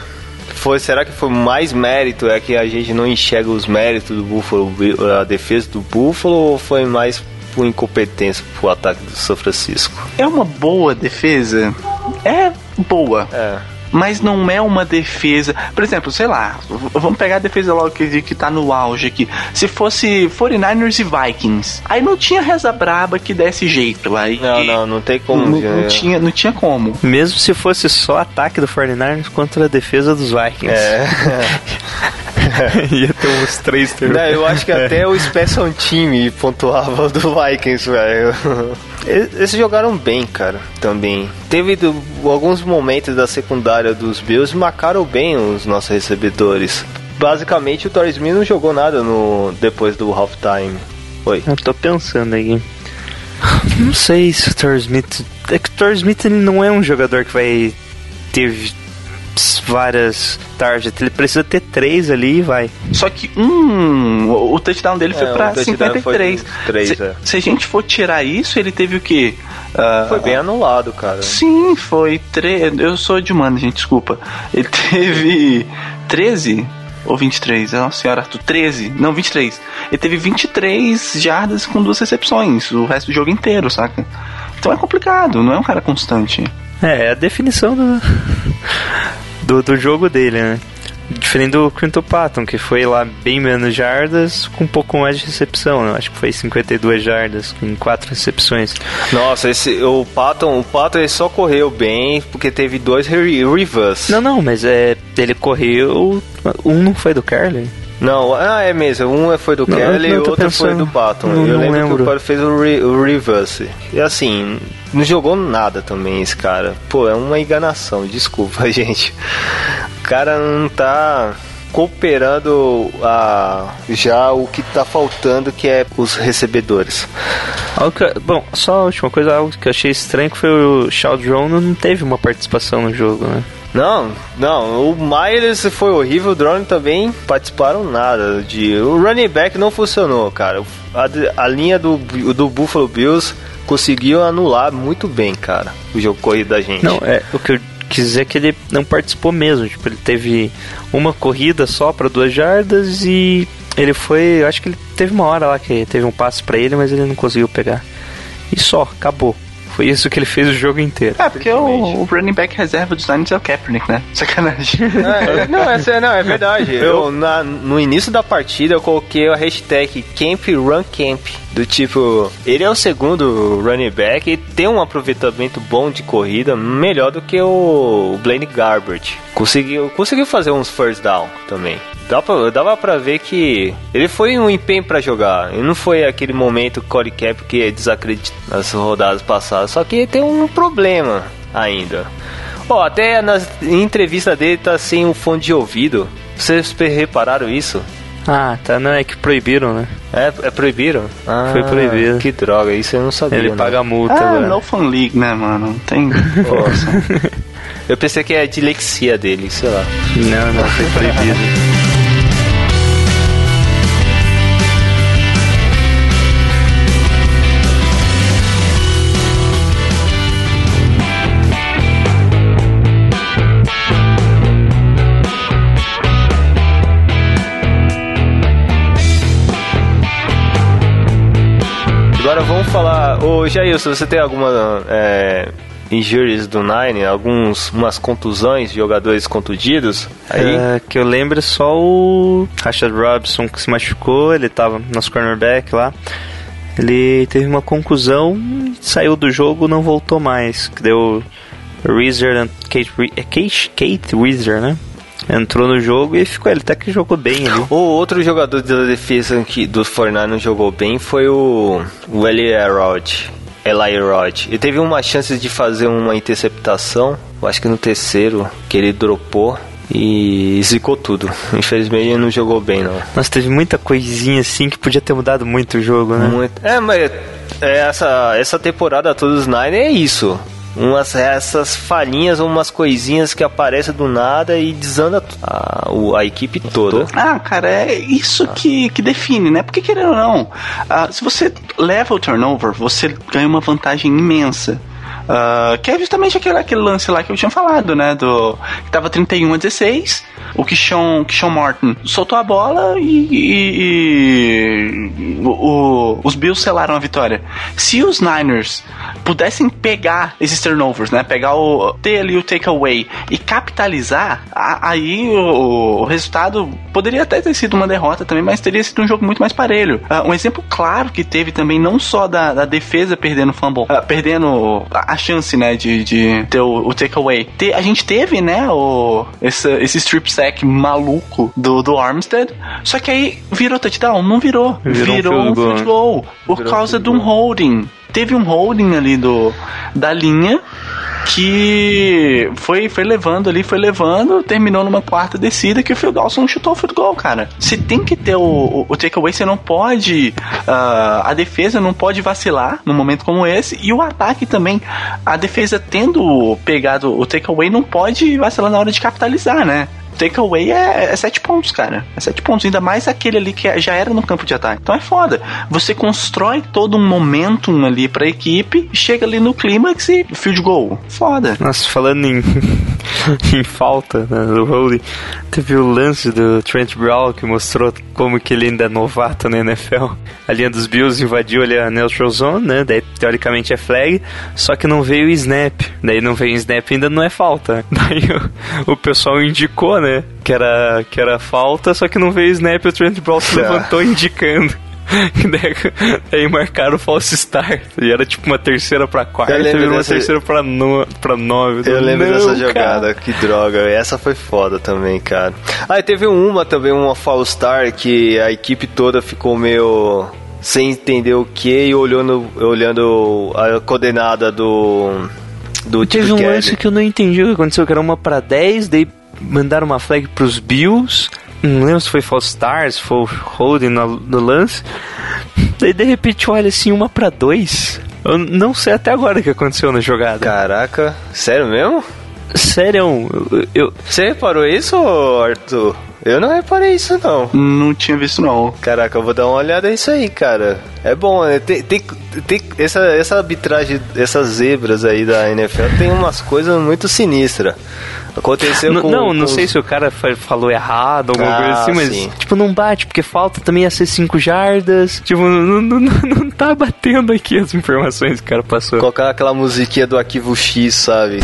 Foi, será que foi mais mérito? É que a gente não enxerga os méritos do Buffalo, a defesa do Buffalo, ou foi mais por incompetência pro ataque do São Francisco? É uma boa defesa? É boa. É. Mas não é uma defesa. Por exemplo, sei lá, vamos pegar a defesa logo que, que tá no auge aqui. Se fosse 49ers e Vikings, aí não tinha reza braba que desse jeito. Aí Não, não, não tem como. não, é. não tinha, não tinha como. Mesmo se fosse só ataque do 49ers contra a defesa dos Vikings. É. Ia ter uns três Não, eu acho que até o Special Team pontuava do Vikings, velho. Eles jogaram bem, cara, também. Teve do- alguns momentos da secundária dos Bills marcaram bem os nossos recebedores. Basicamente, o Torres Smith não jogou nada no depois do halftime. Oi. Eu tô pensando aqui. Não sei se o Torrey Smith. É que o Torrey Smith ele não é um jogador que vai ter várias targets. Ele precisa ter três ali e vai. Só que um. O touchdown dele foi É, o pra touchdown 53. foi três, se, é. se a gente for tirar isso, ele teve o quê? Ah, Foi bem anulado, cara. Sim, foi. Tre... Eu sou de humano, gente, desculpa. Ele teve 13 ou 23? Nossa senhora, Arthur, 13. Não, 23. Ele teve 23 jardas com duas recepções, o resto do jogo inteiro, saca? Então é complicado, não é um cara constante. É, é a definição do, do, do jogo dele, né? Diferente do Quinto Patton, que foi lá bem menos jardas, com um pouco mais de recepção, né? Acho que foi 52 jardas, com quatro recepções. Nossa, esse, o Patton, o Patton ele só correu bem porque teve dois re reverse. Não, não, mas é. Ele correu. Um não foi do Carly? Não, ah, é mesmo. Um foi do Não, Kelly e o outro foi pensando. do Patton. Não- eu não lembro, que lembro. o cara fez o, re- o reverse. E assim, não jogou nada também esse cara. Pô, é uma enganação, desculpa, gente. O cara não tá cooperando a já o que tá faltando, que é os recebedores. Que- bom, só a última coisa, algo que eu achei estranho que foi o Shaldron não teve uma participação no jogo, né? Não, não, o Myers foi horrível, o Drone também participaram nada. De, o running back não funcionou, cara. A, a linha do, do Buffalo Bills conseguiu anular muito bem, cara, o jogo corrido da gente. Não, é, o que eu quis dizer é que ele não participou mesmo. Tipo, ele teve uma corrida só para duas jardas e ele foi. Eu acho que ele teve uma hora lá que teve um passe para ele, mas ele não conseguiu pegar. E só, acabou. Foi isso que ele fez o jogo inteiro. É, porque o, o running back reserva dos Niners é o Kaepernick, né? Sacanagem. É, não, essa, não, é verdade. Eu, na- no início da partida, eu coloquei a hashtag Camp Run Camp. Do tipo, ele é o segundo running back e tem um aproveitamento bom de corrida, melhor do que o Blaine Garbert. Conseguiu, conseguiu fazer uns first down também. Dá pra, dava pra ver que ele foi um empenho pra jogar. E não foi aquele momento Corey Cap que desacreditou nas rodadas passadas. Só que tem um problema ainda. Ó, até na entrevista dele tá sem o fone de ouvido. Vocês repararam isso? Ah, tá, não, é que proibiram, né? É, é proibiram? Ah, Foi proibido. Que droga, isso eu não sabia. Ele não. paga a multa Ah, agora. no Fun League, né, mano? Não tem. Nossa. eu pensei que é a dilexia dele, sei lá. Não, não, foi proibido. Falar. Ô Jailson, você tem alguma é, injuries do Nine? Alguns, umas contusões de jogadores contundidos? Aí? É, que eu lembro é só o Rashad Robson que se machucou, ele tava nosso cornerback lá. Ele teve uma conclusão, saiu do jogo, não voltou mais. Que deu Reezer, Kate, é Kate, Kate Reezer, né? Entrou no jogo e ficou. Ele até que jogou bem ali. O outro jogador da defesa que dos 49 não jogou bem foi o, o Eli Rod. Eli Rod. Ele teve uma chance de fazer uma interceptação, eu acho que no terceiro, que ele dropou. e zicou tudo. Infelizmente ele não jogou bem, não. Mas teve muita coisinha assim que podia ter mudado muito o jogo, né? Muito. É, mas é, essa, essa temporada toda dos Nine é isso. Umas essas falhinhas, umas coisinhas que aparecem do nada e desanda a, a equipe toda. Ah, cara, é isso que, que define, né? Porque querendo ou não, ah, se você leva o turnover, você ganha uma vantagem imensa. Ah, que é justamente aquele, aquele lance lá que eu tinha falado, né? Do, que tava 31 a 16. O Kishon, Kishon Martin soltou a bola e, e- e o- o- os Bills selaram a vitória. Se os Niners pudessem pegar esses turnovers, né? Pegar o. ter ali o takeaway e capitalizar, a- aí o, o resultado poderia até ter sido uma derrota também, mas teria sido um jogo muito mais parelho. Ah, um exemplo claro que teve também, não só da, da defesa perdendo fumble, ah, perdendo a, chance, né, de, de ter o, o takeaway. A gente teve, né, o, esse, esse strip sack maluco do, do Armstead, só que aí virou touchdown? Não virou. Virou Virou, um field goal, por Virou causa de um holding. Teve um holding ali do, da linha que foi, foi levando ali, foi levando, terminou numa quarta descida que o Phil Dawson chutou o field goal, cara. Você tem que ter o, o, o takeaway, você não pode. ah, a defesa não pode vacilar num momento como esse, e o ataque também. A defesa tendo pegado o takeaway não pode vacilar na hora de capitalizar, né? Takeaway é, é sete pontos, cara. É sete pontos. Ainda mais aquele ali que já era no campo de ataque. Então é foda. Você constrói todo um momentum ali pra equipe, chega ali no clímax e field goal. Foda. Nossa, falando em, em falta né, do holding, teve o lance do Trent Brown que mostrou como que ele ainda é novato na NFL. A linha dos Bills invadiu ali a neutral zone, né? Daí teoricamente é flag, só que não veio o snap. Daí não veio o snap ainda não é falta. Daí o, o pessoal indicou, né? Que era, que era falta, só que não veio o snap e o Trent Brown se Ah. levantou indicando. E daí, daí marcaram o false start. E era tipo uma terceira pra quarta, Eu lembro virou uma dessa- terceira pra, no, pra nove. Eu lembro Não, dessa cara. jogada, que droga. Essa foi foda também, cara. Ah, e teve uma também, uma Fall Star, que a equipe toda ficou meio sem entender o que e olhando, olhando a coordenada do. Do Teve um lance que eu não entendi o que aconteceu, que era uma pra 10, daí mandaram uma flag pros Bills. Não lembro se foi false start, se foi holding no, no lance. Daí de repente olha assim, uma pra 2. Eu não sei até agora o que aconteceu na jogada. Caraca, sério mesmo? Sério, eu, eu- Você reparou isso, Arthur? Eu não reparei isso, não. Não tinha visto, não. Caraca, eu vou dar uma olhada nisso aí, cara. É bom, né? Tem, tem, tem essa, essa arbitragem, essas zebras aí da NFL tem umas coisas muito sinistras. Aconteceu N- com. não, não com sei os- se o cara fa- falou errado, alguma Ah, coisa assim, mas sim. tipo, não bate, porque falta também a ser 5 jardas. Tipo, não, não, não, não tá batendo aqui as informações que o cara passou. Colocar aquela musiquinha do arquivo X, sabe?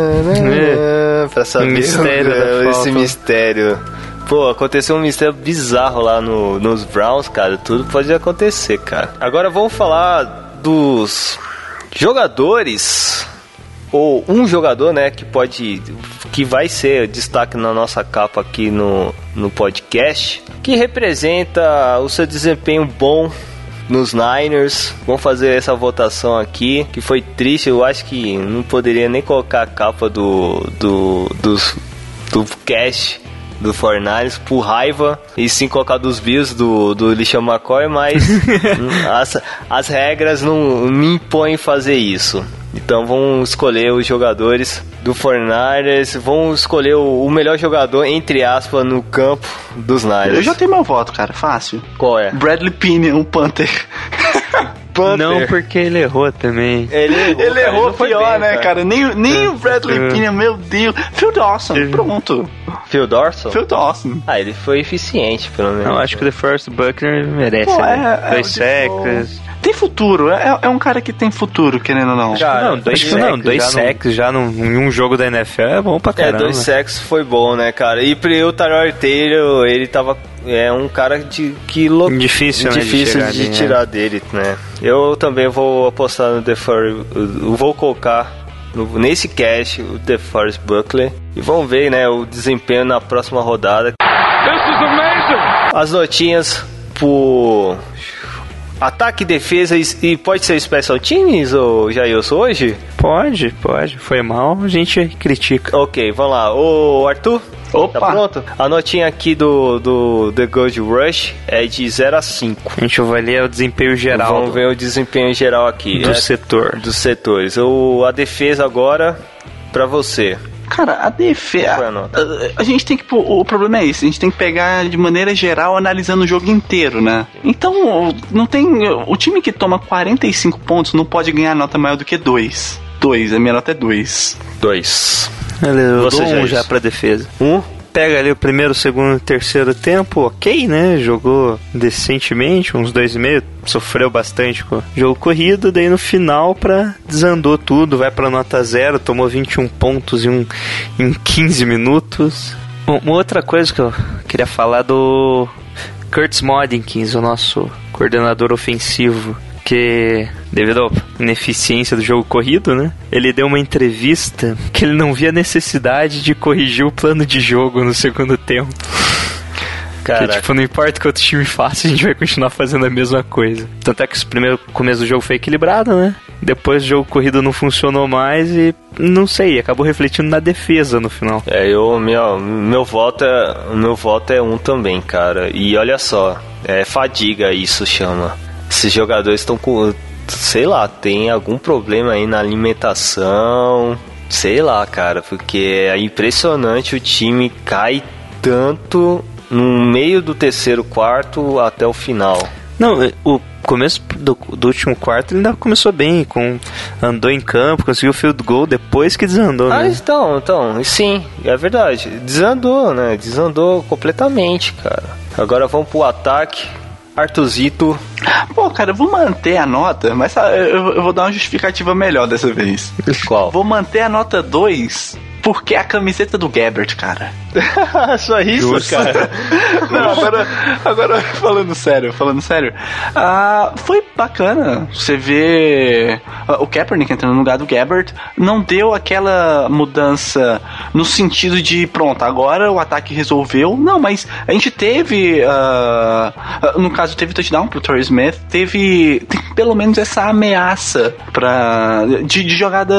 Dararara, Pra saber mistério da esse mistério. Pô, aconteceu um mistério bizarro lá no, nos Browns, cara. Tudo pode acontecer, cara. Agora vamos falar dos jogadores ou um jogador, né, que pode que vai ser destaque na nossa capa aqui no, no podcast, que representa o seu desempenho bom nos Niners. Vamos fazer essa votação aqui, que foi triste, eu acho que não poderia nem colocar a capa do do dos, do cast do 49ers por raiva e sim colocar dos Bills do, do Lixão McCoy, mas as, as regras não me impõem fazer isso. Então vamos escolher os jogadores do 49ers, vamos escolher o, o melhor jogador, entre aspas, no campo dos Niners. Eu já tenho meu voto, cara. Fácil. Qual é? Bradley Pinion, um Panther. Panther. Não, porque ele errou também. Ele errou, Ele cara, errou pior, bem, né, cara? Nem, nem o Bradley É. Pinion, meu Deus. Phil Dawson, pronto. Phil Dorson? Phil Dawson. Ah, ele foi eficiente, pelo menos. Não, acho que o The First Buckner merece, Pô, né? é- é Dois default. sacks. Tem futuro, é, é um cara que tem futuro, querendo ou não. Cara, Não, dois sacks, não, dois já não- já num, em um jogo da NFL é bom pra É, caramba. dois sexos foi bom, né, cara? E o Tyrod Taylor, ele tava. É um cara de, que lo... Difícil, né, de difícil de ali, né? tirar dele, né? Eu também vou apostar no DeForest. Eu vou colocar no- nesse cast o DeForest Buckler. E vamos ver, né, o desempenho na próxima rodada. This is amazing. As notinhas por Ataque, defesa e, pode ser Special Teams, ou Jailson, hoje? Pode, pode. Foi mal, a gente critica. Ok, vamos lá. Ô, Arthur? Opa! Tá pronto? A notinha aqui do, do The Gold Rush é de 0 a 5. A gente vai ler o desempenho geral Vamos ver o desempenho geral aqui. do É, setor. dos setores. O, a defesa agora, pra você. Cara, a defesa. Qual é a nota? A, gente tem que. O problema é esse, a gente tem que pegar de maneira geral analisando o jogo inteiro, né? Então, não tem. O time que toma 45 pontos não pode ganhar nota maior do que 2. 2, a minha nota é 2. 2. Eu Você dou já um é já pra defesa. Um? Pega ali o primeiro, segundo e terceiro tempo, ok, né? Jogou decentemente, uns dois e meio, sofreu bastante com o jogo corrido, daí no final pra desandou tudo, vai pra nota zero, tomou 21 pontos em, um, em 15 minutos. Bom, Uma outra coisa que eu queria falar do Kurtz Modinkins, o nosso coordenador ofensivo, que devido à ineficiência do jogo corrido, né? Ele deu uma entrevista que ele não via necessidade de corrigir o plano de jogo no segundo tempo. Que, Cara, tipo, não importa o que outro time faça, a gente vai continuar fazendo a mesma coisa. Tanto é que o primeiro começo do jogo foi equilibrado, né? Depois o jogo corrido não funcionou mais e não sei, acabou refletindo na defesa no final. é, eu, meu, meu voto é, meu voto é um também, cara. E olha só, é fadiga isso chama. Esses jogadores estão com, sei lá, tem algum problema aí na alimentação, sei lá, cara, porque é impressionante o time cai tanto no meio do terceiro quarto até o final. Não, é, o começo do, do último quarto ele ainda começou bem, com andou em campo, conseguiu o field goal depois que desandou, Ah, né? então, então, sim, é verdade. Desandou, né? Desandou completamente, cara. Agora vamos pro ataque. Artuzito. Pô, cara, eu vou manter a nota, mas sabe, eu, eu vou dar uma justificativa melhor dessa vez. Qual? Vou manter a nota 2 porque a camiseta do Gabbert, cara. Só isso, cara. Não, agora, agora falando sério, falando sério. Ah, foi bacana você ver ah, o Kaepernick entrando no lugar do Gabbert. Não deu aquela mudança no sentido de, pronto, agora o ataque resolveu. Não, mas a gente teve, ah, no caso, teve touchdown pro Torrey Smith, teve, tem pelo menos essa ameaça pra, de, de jogada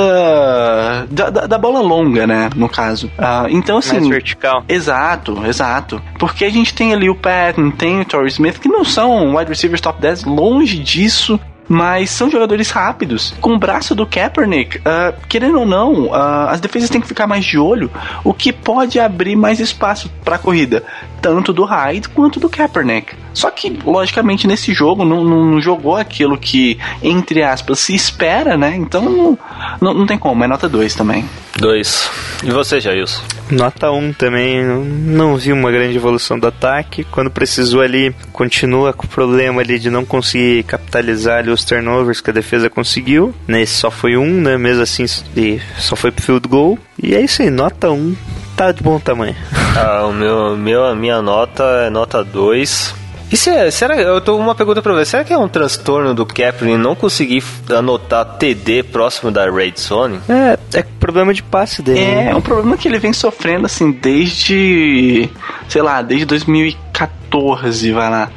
da, da, da bola longa, né, no caso. Ah, então, assim... Mais vertical. Exato, exato. Porque a gente tem ali o Patton, tem o Torrey Smith, que não são wide receivers top 10, longe disso. Mas são jogadores rápidos. Com o braço do Kaepernick, ah, querendo ou não, ah, as defesas têm que ficar mais de olho, o que pode abrir mais espaço para a corrida, tanto do Hyde quanto do Kaepernick. Só que, logicamente, nesse jogo não, não- não jogou aquilo que, entre aspas, se espera, né? Então não, não, não tem como, é nota 2 também. Dois. E você, Jailson? Nota 1 também, não, não vi uma grande evolução do ataque. Quando precisou ali, continua com o problema ali de não conseguir capitalizar ali os turnovers que a defesa conseguiu. Nesse só foi um, né? Mesmo assim, e só foi pro field goal. E é isso aí, nota 1 tá de bom tamanho. Ah, o meu, meu, a minha nota é nota 2. E se é, será eu tô com uma pergunta pra você. Será que é um transtorno do Kaepernick não conseguir anotar TD próximo da red zone? É, é problema de passe dele. É, né? é um problema que ele vem sofrendo assim desde, sei lá, desde 2014, vai lá.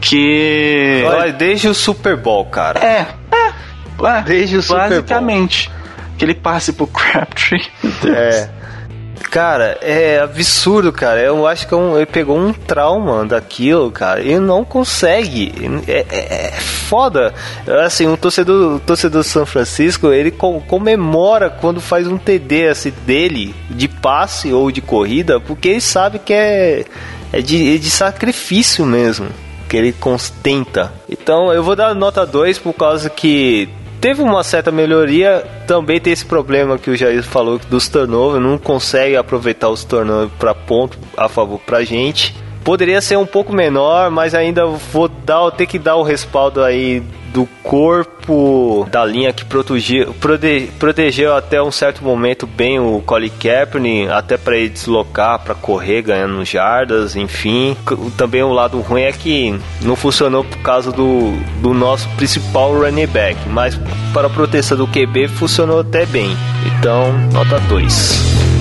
Que Olha, desde o Super Bowl, cara. é, é, é Desde o Super Bowl. basicamente que ele passe pro Crabtree. É. Cara, é absurdo, cara. Eu acho que é ele pegou um trauma daquilo, cara. Ele não consegue. É, é- é foda. Assim, um torcedor, o torcedor do São Francisco, ele co- comemora quando faz um TD assim, dele, de passe ou de corrida, porque ele sabe que é, é, de, é de sacrifício mesmo. Que ele constenta. Então eu vou dar nota 2 por causa que Teve uma certa melhoria, também tem esse problema que o Jair falou dos turnovers, não consegue aproveitar os turnovers para ponto a favor pra gente. Poderia ser um pouco menor, mas ainda vou dar, ter que dar o respaldo aí do corpo da linha que protegeu, protegeu até um certo momento bem o Colin Kaepernick, até para ele deslocar, para correr, ganhando jardas, enfim. Também o lado ruim é que não funcionou por causa do, do nosso principal running back, mas para a proteção do QB funcionou até bem. Então, nota 2.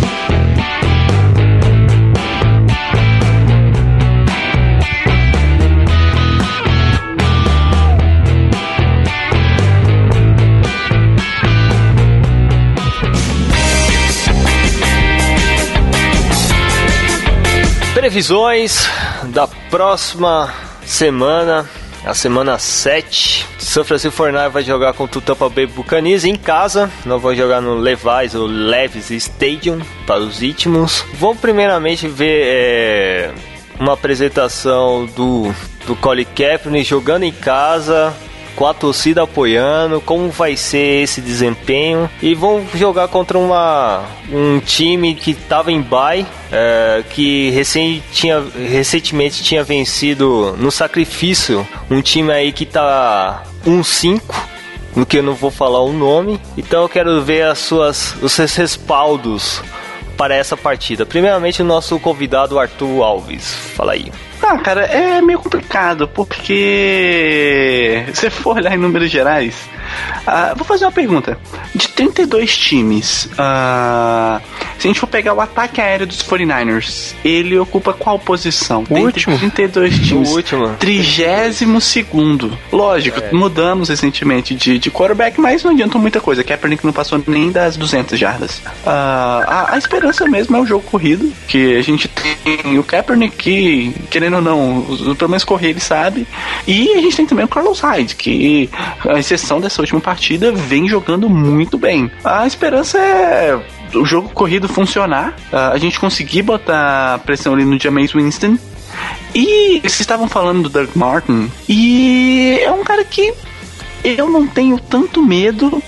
Previsões da próxima semana, a semana 7. São Francisco Fornari vai jogar contra o Tampa Bay Buccaneers em casa. Não vou jogar no Levi's ou Levis Stadium para os íntimos. Vamos primeiramente ver é, uma apresentação do, do Colin Kaepernick jogando em casa com a torcida apoiando, como vai ser esse desempenho e vão jogar contra uma, um time que estava em bye, é, que recém tinha, recentemente tinha vencido no sacrifício um time aí que tá 1-5 no que eu não vou falar o nome. Então eu quero ver as suas, os seus respaldos para essa partida. Primeiramente o nosso convidado Arthur Alves. Fala aí. Ah, cara, é meio complicado, porque se for olhar em números gerais, ah, vou fazer uma pergunta. De 32 times, ah, se a gente for pegar o ataque aéreo dos 49ers, ele ocupa qual posição? O último. 32 times. O último. 32 segundo. Lógico, É. mudamos recentemente de, de quarterback, mas não adiantou muita coisa. Kaepernick não passou nem das 200 jardas. Ah, a, a esperança mesmo é o jogo corrido, que a gente tem o Kaepernick que, querendo ou não, pelo menos correr ele sabe. E a gente tem também o Carlos Hyde, que, a exceção dessa última partida, vem jogando muito bem. A esperança é o jogo corrido funcionar, a gente conseguir botar pressão ali no Jameis Winston. E vocês estavam falando do Doug Martin, e é um cara que eu não tenho tanto medo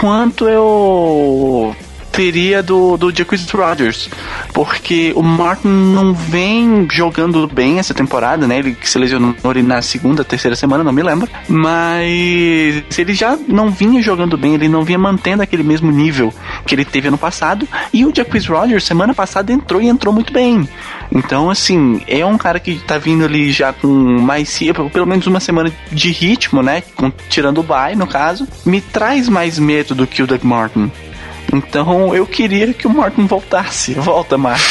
quanto eu teria do, do Jacquizz Rodgers, porque o Martin não vem jogando bem essa temporada, né? Ele se lesionou na segunda, terceira semana, não me lembro, mas ele já não vinha jogando bem, ele não vinha mantendo aquele mesmo nível que ele teve ano passado, e o Jacquizz Rodgers semana passada entrou e entrou muito bem. Então, assim, é um cara que tá vindo ali já com mais, pelo menos uma semana de ritmo, né? Com, tirando o bye, no caso, me traz mais medo do que o Doug Martin. Então eu queria que o Martin voltasse. Volta, Martin.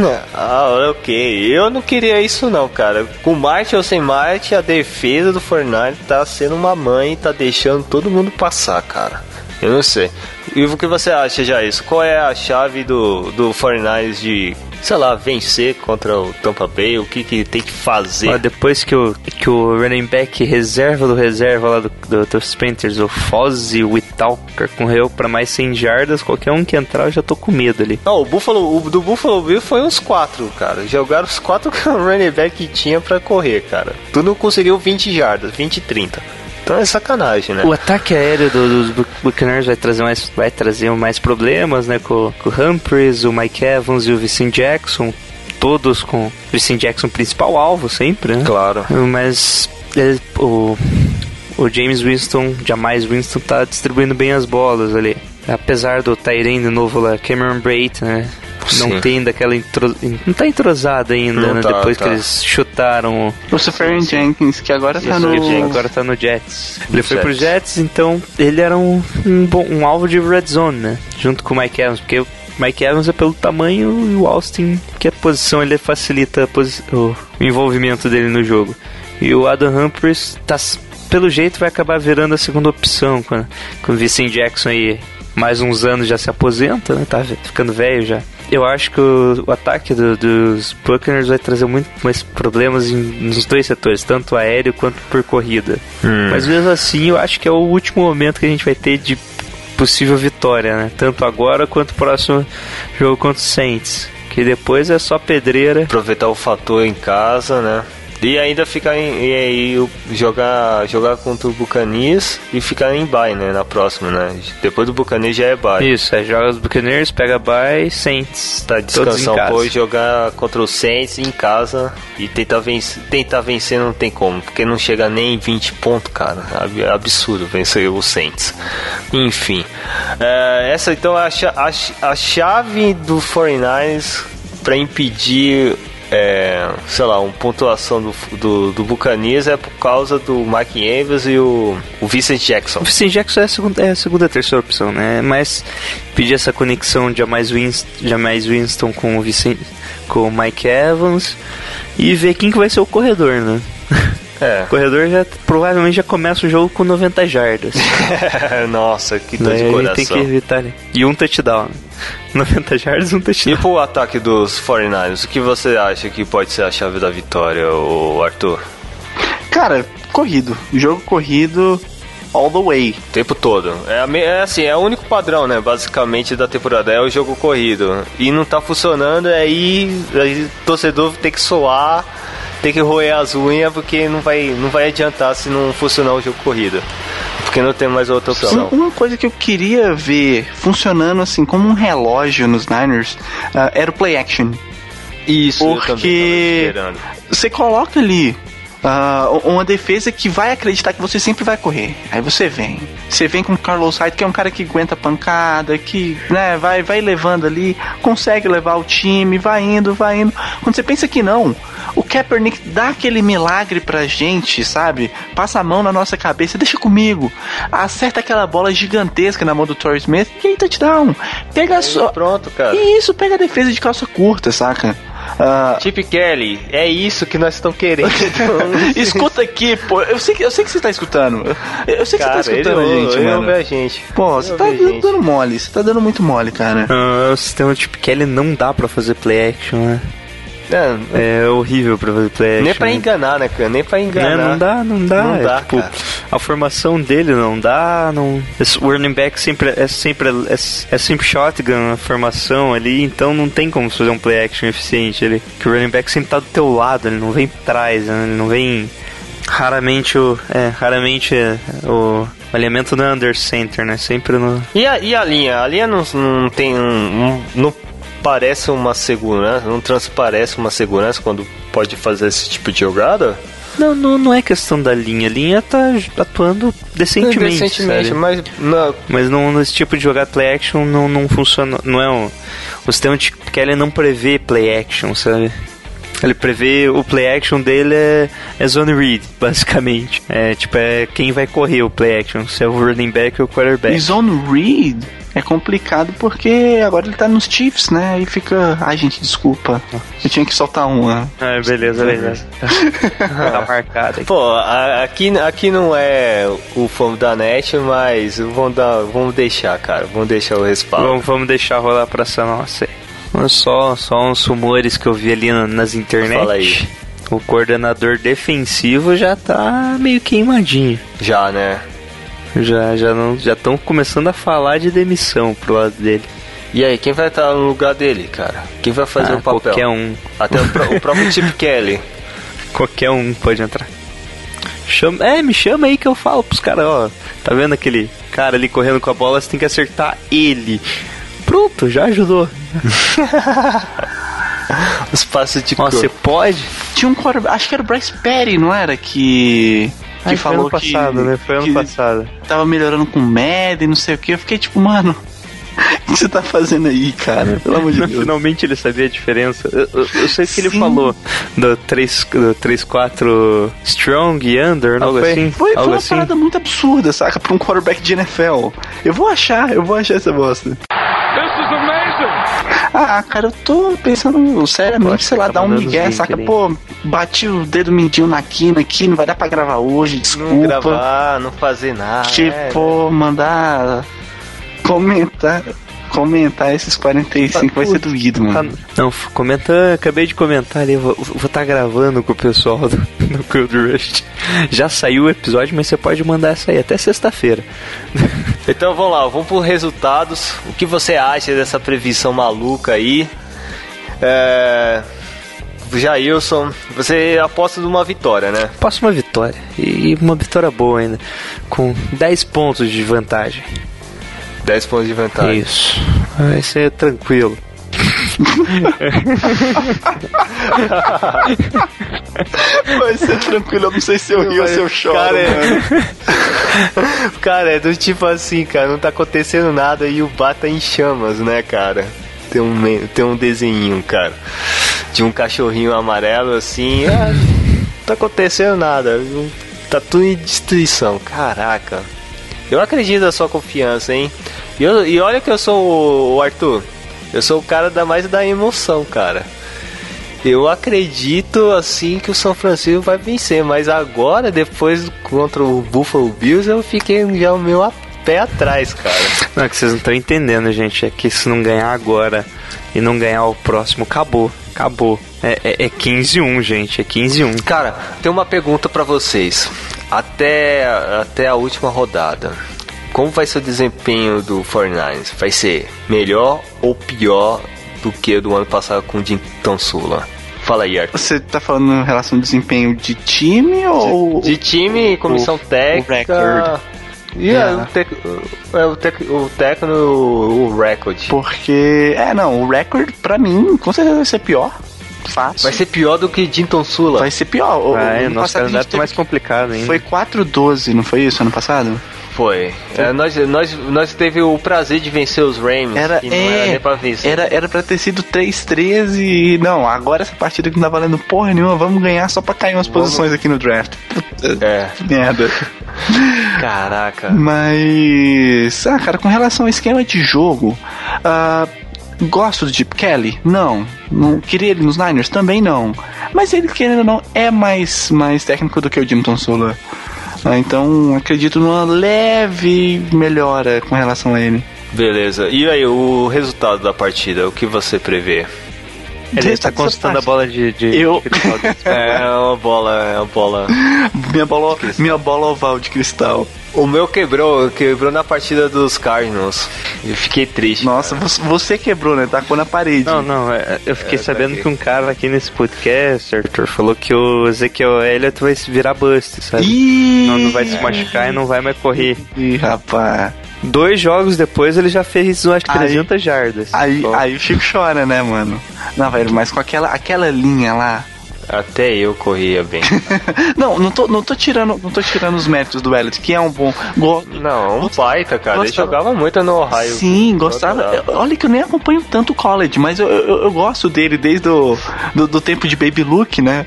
Ah, ok. Eu não queria isso não, cara. Com Marte ou sem Marte, a defesa do Fortnite tá sendo uma mãe e tá deixando todo mundo passar, cara. Eu não sei. E o que você acha já isso? Qual é a chave do, do Fortnite de, sei lá, vencer contra o Tampa Bay? O que, que tem que fazer? Ó, depois que o, que o running back reserva do reserva lá do, do, dos Panthers, o Fozzy Whitaker, correu pra mais 100 jardas, qualquer um que entrar eu já tô com medo ali. Não, o Buffalo, o do Buffalo Bill foi uns quatro, cara. Jogaram os quatro que o running back tinha pra correr, cara. Tu não conseguiu 20 jardas, 20 e 30. Então é sacanagem, né? O ataque aéreo do- dos Bu- Buccaneers vai trazer mais, vai trazer mais problemas, né? Com, com o Humphries, o Mike Evans e o Vicente Jackson. Todos com o Vicente Jackson principal alvo sempre, né? Claro. Mas é, o, o James Winston, jamais Winston, tá distribuindo bem as bolas ali. Apesar do Tyrene novo lá, Cameron Braid, né? Não Sim. tem daquela intro... Não tá entrosado ainda, Não né? tá, Depois tá. que eles chutaram o, O Safarian Jenkins, que agora tá isso, no. ele agora tá no Jets. Ele foi pro Jets. Jets, então ele era um, um, bom, um alvo de red zone, né? Junto com o Mike Evans, porque o Mike Evans é pelo tamanho e o Austin, que a posição ele facilita a posi- o envolvimento dele no jogo. E o Adam Humphries tá, pelo jeito vai acabar virando a segunda opção com, com o Vicente Jackson aí mais uns anos já se aposenta, né? Tá ficando velho já. Eu acho que o, o ataque do- dos Buccaneers vai trazer muito mais problemas em- nos dois setores, tanto aéreo quanto por corrida. Mas mesmo assim, eu acho que é o último momento que a gente vai ter de possível vitória, né? Tanto agora quanto o próximo jogo contra o Saints. Que depois é só pedreira. Aproveitar o fator em casa, né? E ainda ficar em, e aí jogar, jogar contra o Buccaneers e ficar em bye, né? Na próxima, né? Depois do Buccaneers já é bye. Isso, é joga os Buccaneers, pega bye, Saints. Tá descansar um pouco e jogar contra o Saints em casa e tentar vencer, tentar vencer não tem como, porque não chega nem em 20 pontos, cara. É absurdo vencer o Saints. Enfim, é, essa então é a, a a chave do 49ers para impedir, é, sei lá, uma pontuação do, do, do Buccaneers é por causa do Mike Evans e o, o Vincent Jackson. O Vicente Jackson é a segunda, é a segunda terceira opção, né? Mas pedir essa conexão de jamais Winston, jamais Winston com o com o Mike Evans e ver quem que vai ser o corredor, né? É. O corredor já provavelmente já começa o jogo com 90 jardas. Nossa, que dor de Daí coração. tem que evitar, né? E um touchdown. 90 jardas, um E touchdown. pro ataque dos 49ers, o que você acha que pode ser a chave da vitória, o Arthur? Cara, corrido. Jogo corrido all the way. O tempo todo. É, é assim, é o único padrão, né? Basicamente da temporada. É o jogo corrido. E não tá funcionando, aí, aí o torcedor tem que soar, tem que roer as unhas, porque não vai, não vai adiantar se não funcionar o jogo corrido. Porque não tem mais outra opção. Um- Uma coisa que eu queria ver funcionando assim como um relógio nos Niners ah, era o play action. Isso, eu também tava Porque esperando. você coloca ali ah, uma defesa que vai acreditar que você sempre vai correr. Aí você vem. Você vem com o Carlos Hyde, que é um cara que aguenta pancada, que né, vai, vai levando ali, consegue levar o time, vai indo, vai indo. Quando você pensa que não, o Kaepernick dá aquele milagre pra gente, sabe? Passa a mão na nossa cabeça, deixa comigo. Acerta aquela bola gigantesca na mão do Torrey Smith e aí touchdown. Pega a sua. Pronto, cara. Isso, pega a defesa de calça curta, saca? Ah, Chip Kelly, é isso que nós estamos querendo. Escuta aqui, pô. Eu sei que, eu sei que você tá escutando. Eu, sei que Cara, você tá ele escutando a ouve, gente, ele mano. ouve a gente. Pô, você Ele tá a gente. dando mole. Você tá dando muito mole, cara. Ah, o sistema tipo Kelly não dá pra fazer play action, né? É, É horrível pra fazer play action. nem pra né? enganar, né, cara? Nem pra Né, enganar. não dá, não dá. Não É, dá, tipo, cara. a formação dele não dá, não. Esse running back sempre é sempre é, é sempre shotgun a formação ali, então não tem como fazer um play action eficiente ali. Que o running back sempre tá do teu lado, ele não vem pra trás, né? ele não vem raramente o é, raramente é, o o alinhamento não é under center, né? Sempre no E a, e a linha? A linha não, não tem um, um- Não parece uma segurança, não transparece uma segurança quando pode fazer esse tipo de jogada? Não, não, não é questão da linha. A linha tá atuando decentemente. Recentemente, sabe? mas não, Mas não, nesse tipo de jogar play action não, não funciona. Não é um. O sistema de Kelly não prevê play action, sabe? Ele prevê o play action dele é, é zone read, basicamente. É tipo, é quem vai correr o play action, se é o running back ou o quarterback. E Zone Read é complicado porque agora ele tá nos Chiefs, né? Aí fica. Ai, gente, desculpa. Eu tinha que soltar uma. Ah, beleza, beleza. tá marcado aqui. Pô, a- aqui, aqui não é o fome da net, mas vamos, dar, vamos deixar, cara. Vamos deixar o respaldo. Vamos, vamos deixar rolar pra essa nossa aí. Só, só uns rumores que eu vi ali na- nas internet. Fala aí. O coordenador defensivo já tá meio queimadinho. Já, né? Já já não já estão começando a falar de demissão pro lado dele. E aí, quem vai estar no lugar dele, cara? Quem vai fazer Ah, o papel? Qualquer um, Até o, o próprio Chip Kelly. qualquer um pode entrar. Chama, é, me chama aí que eu falo pros caras, ó. Tá vendo aquele cara ali correndo com a bola? Você tem que acertar ele. Pronto, já ajudou. Os passos de Ó, cor. você pode? Tinha um quarterback, acho que era o Bryce Perry, não era? Que. Que Ai, falou foi ano que, passado, né? Foi ano que passado. tava melhorando com Madden, não sei o que. Eu fiquei tipo, mano, o que você tá fazendo aí, cara? Pelo amor de Deus. Finalmente ele sabia a diferença. Eu, eu- eu sei que ele Sim. falou do 3, do 3 4 Strong e Under, Ah, algo foi? assim. Foi, foi algo uma assim. parada muito absurda, saca? Pra um quarterback de NFL. Eu vou achar, eu vou achar essa bosta. Ah, cara, eu tô pensando seriamente, sei lá, tá dar um migué, saca? ali. Pô, bati o dedo mindinho na quina aqui, não vai dar pra gravar hoje, desculpa. Não gravar, não fazer nada. Tipo, mandar comentar, comentar esses 45 vai ser doído, Tá- mano. Não, comenta, acabei de comentar ali, vou estar tá gravando com o pessoal do, do Cold Rush. Já saiu o episódio, mas você pode mandar essa aí até sexta-feira. Então vamos lá, vamos por resultados. O que você acha dessa previsão maluca aí? É... Jailson, você aposta numa vitória, né? Passo uma vitória, e uma vitória boa ainda, com 10 pontos de vantagem. 10 pontos de vantagem. Isso, vai ser tranquilo. Vai ser tranquilo, eu não sei se eu rio ou se eu choro, Cara, é-. Cara, é do tipo assim, cara, não tá acontecendo nada e o bar tá em chamas, né, cara? Tem um, tem um desenho, cara, de um cachorrinho amarelo assim, ah, não tá acontecendo nada, tá tudo em destruição, caraca. Eu acredito na sua confiança, hein? E, eu- e olha que eu sou o, o Arthur, eu sou o cara da mais da emoção, cara. Eu acredito assim que o São Francisco vai vencer, mas agora, depois contra o Buffalo Bills, eu fiquei já o meu a pé atrás, cara. Não, é que vocês não estão entendendo, gente. É que se não ganhar agora e não ganhar o próximo, acabou. Acabou. É, é, é 15-1, gente. É 15-1. Cara, tem uma pergunta pra vocês. Até, até a última rodada. Como vai ser o desempenho do 49ers? Vai ser melhor ou pior do que o do ano passado com o Dinton Sula? Fala aí, Arthur. Você tá falando em relação ao desempenho de time ou. De time, comissão técnica. record. E é, o, tec, é, o, tec, o técnico, o record. Porque. É, não, o record pra mim com certeza vai ser pior. Fácil. Vai ser pior do que Dinton Sula. Vai ser pior. O, Vai, ano nosso calendário tá mais complicado ainda. Foi 4-12, não foi isso ano passado? Foi. É, nós, nós, nós teve o prazer de vencer os Rams. Era, e não é, era nem pra vencer. Era, era pra ter sido 3-13 e. Não, agora essa partida que não tá valendo porra nenhuma, vamos ganhar só pra cair umas posições aqui no draft. Puta, É. merda. Caraca. Mas. Ah, cara, com relação ao esquema de jogo. ah, gosto do Chip Kelly? Não. não. Queria ele nos Niners? Também não. Mas ele, querendo ou não, é mais, mais técnico do que o Jimton Sula. Ah, então acredito numa leve melhora com relação a ele. Beleza. E aí, o resultado da partida, o que você prevê? Ele tá consultando a bola de. de Eu- É uma bola, é uma bola. Minha bola, minha bola oval de cristal. O meu quebrou, quebrou na partida dos Cardinals. Eu fiquei triste. Nossa, você- você quebrou, né? Tacou na parede. Não, não, é, eu fiquei É, sabendo tá que um cara aqui nesse podcast, Arthur, falou que o Ezequiel Elliott vai se virar bust, sabe? Ih, Não, não vai se machucar e não vai mais correr. Ih, rapaz. Dois jogos depois ele já fez, acho que Aí- 300 jardas. Aí, aí o Chico chora, né, mano? Não, velho, mas com aquela, aquela linha lá. Até eu corria bem. Não, não tô, não tô tirando, não tô tirando os méritos do Elliot, que é um bom. Go... Não, um baita, cara. Ele Gostava- jogava muito no Ohio. Sim, gostava. Olha que eu nem acompanho tanto o college, mas eu, eu, eu gosto dele desde o do, do tempo de Baby Luke, né?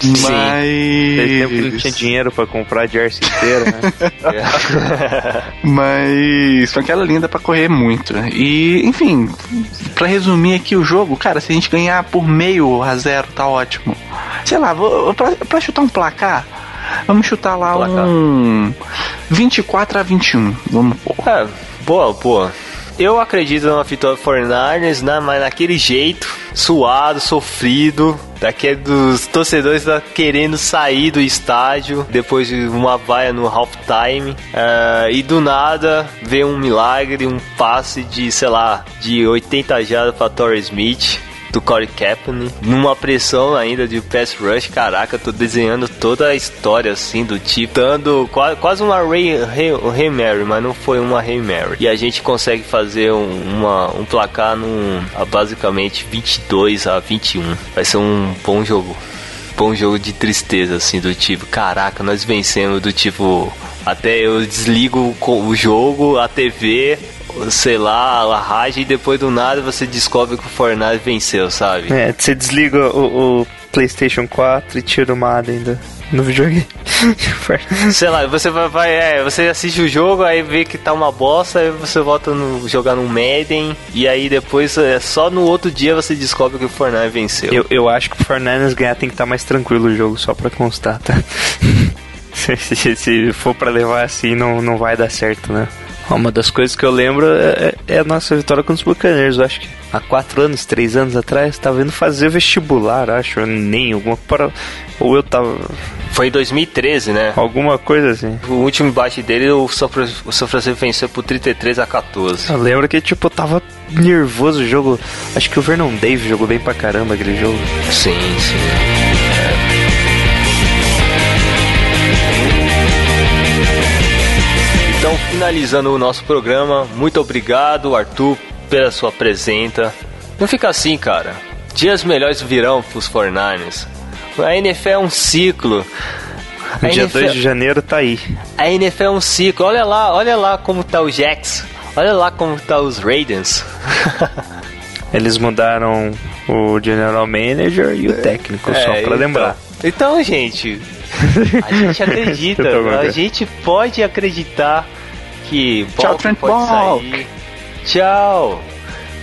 Desde tempo que não Mas. tinha dinheiro pra comprar jersey inteiro, né? Mas linha dá pra correr muito. E, enfim, pra resumir aqui o jogo, cara, se a gente ganhar por meio a zero, tá ótimo. Sei lá, vou, pra, pra chutar um placar, vamos chutar lá Placar. um 24 a 21. Vamos pôr. É, boa, boa. Eu acredito numa vitória do 49ers, né, mas naquele jeito, suado, sofrido, daquele dos torcedores tá querendo sair do estádio depois de uma vaia no halftime. É, e do nada vê um milagre, um passe de, sei lá, de 80 jardas para Torrey Smith. Do Corey Kaepernick, numa pressão ainda de pass rush, caraca, tô desenhando toda a história assim do tipo, dando quase, quase uma Ray, Ray, Ray Mary, mas não foi uma Ray Mary. E a gente consegue fazer um, uma, um placar num, basicamente 22 a 21. Vai ser um bom jogo. Bom jogo de tristeza, assim, do tipo, caraca, nós vencemos, do tipo, até eu desligo o jogo, a TV, sei lá, a rádio, e depois do nada você descobre que o Fortnite venceu, sabe? É, você desliga o, o PlayStation 4 e tira o Madden do, no videogame. Sei lá, você vai, vai é, você assiste o jogo, aí vê que tá uma bosta, aí você volta no jogar no Madden, e aí depois, é, só no outro dia você descobre que o Fortnite venceu. eu, eu acho que o Fernandes ganhar tem que estar mais tranquilo o jogo, só pra constar, tá? se, se- se for pra levar assim, não, não vai dar certo, né? Uma das coisas que eu lembro é, é a nossa vitória contra os Buccaneers. Eu acho que há quatro anos, três anos atrás, tava indo fazer vestibular, acho, nem alguma para ou eu tava Foi em 2013, né? alguma coisa assim. O último embate dele, o São o São Francisco venceu por 33 a 14. Eu lembro que tipo eu tava nervoso o jogo. Acho que o Vernon Davis jogou bem pra caramba aquele jogo. Sim, sim. Então, finalizando o nosso programa, muito obrigado, Arthur, pela sua presença. Não fica assim, cara. Dias melhores virão pros 49ers. A NFL é um ciclo. A Dia NFL 2 de janeiro tá aí. a NFL é um ciclo. Olha lá, olha lá como tá o Jacks. Olha lá como tá os Raiders. Eles mudaram o general manager e o técnico, só É, pra então. lembrar. Então, gente, a gente acredita, a gente pode acreditar que Tchau, Balk Trent pode Balk. sair. Tchau.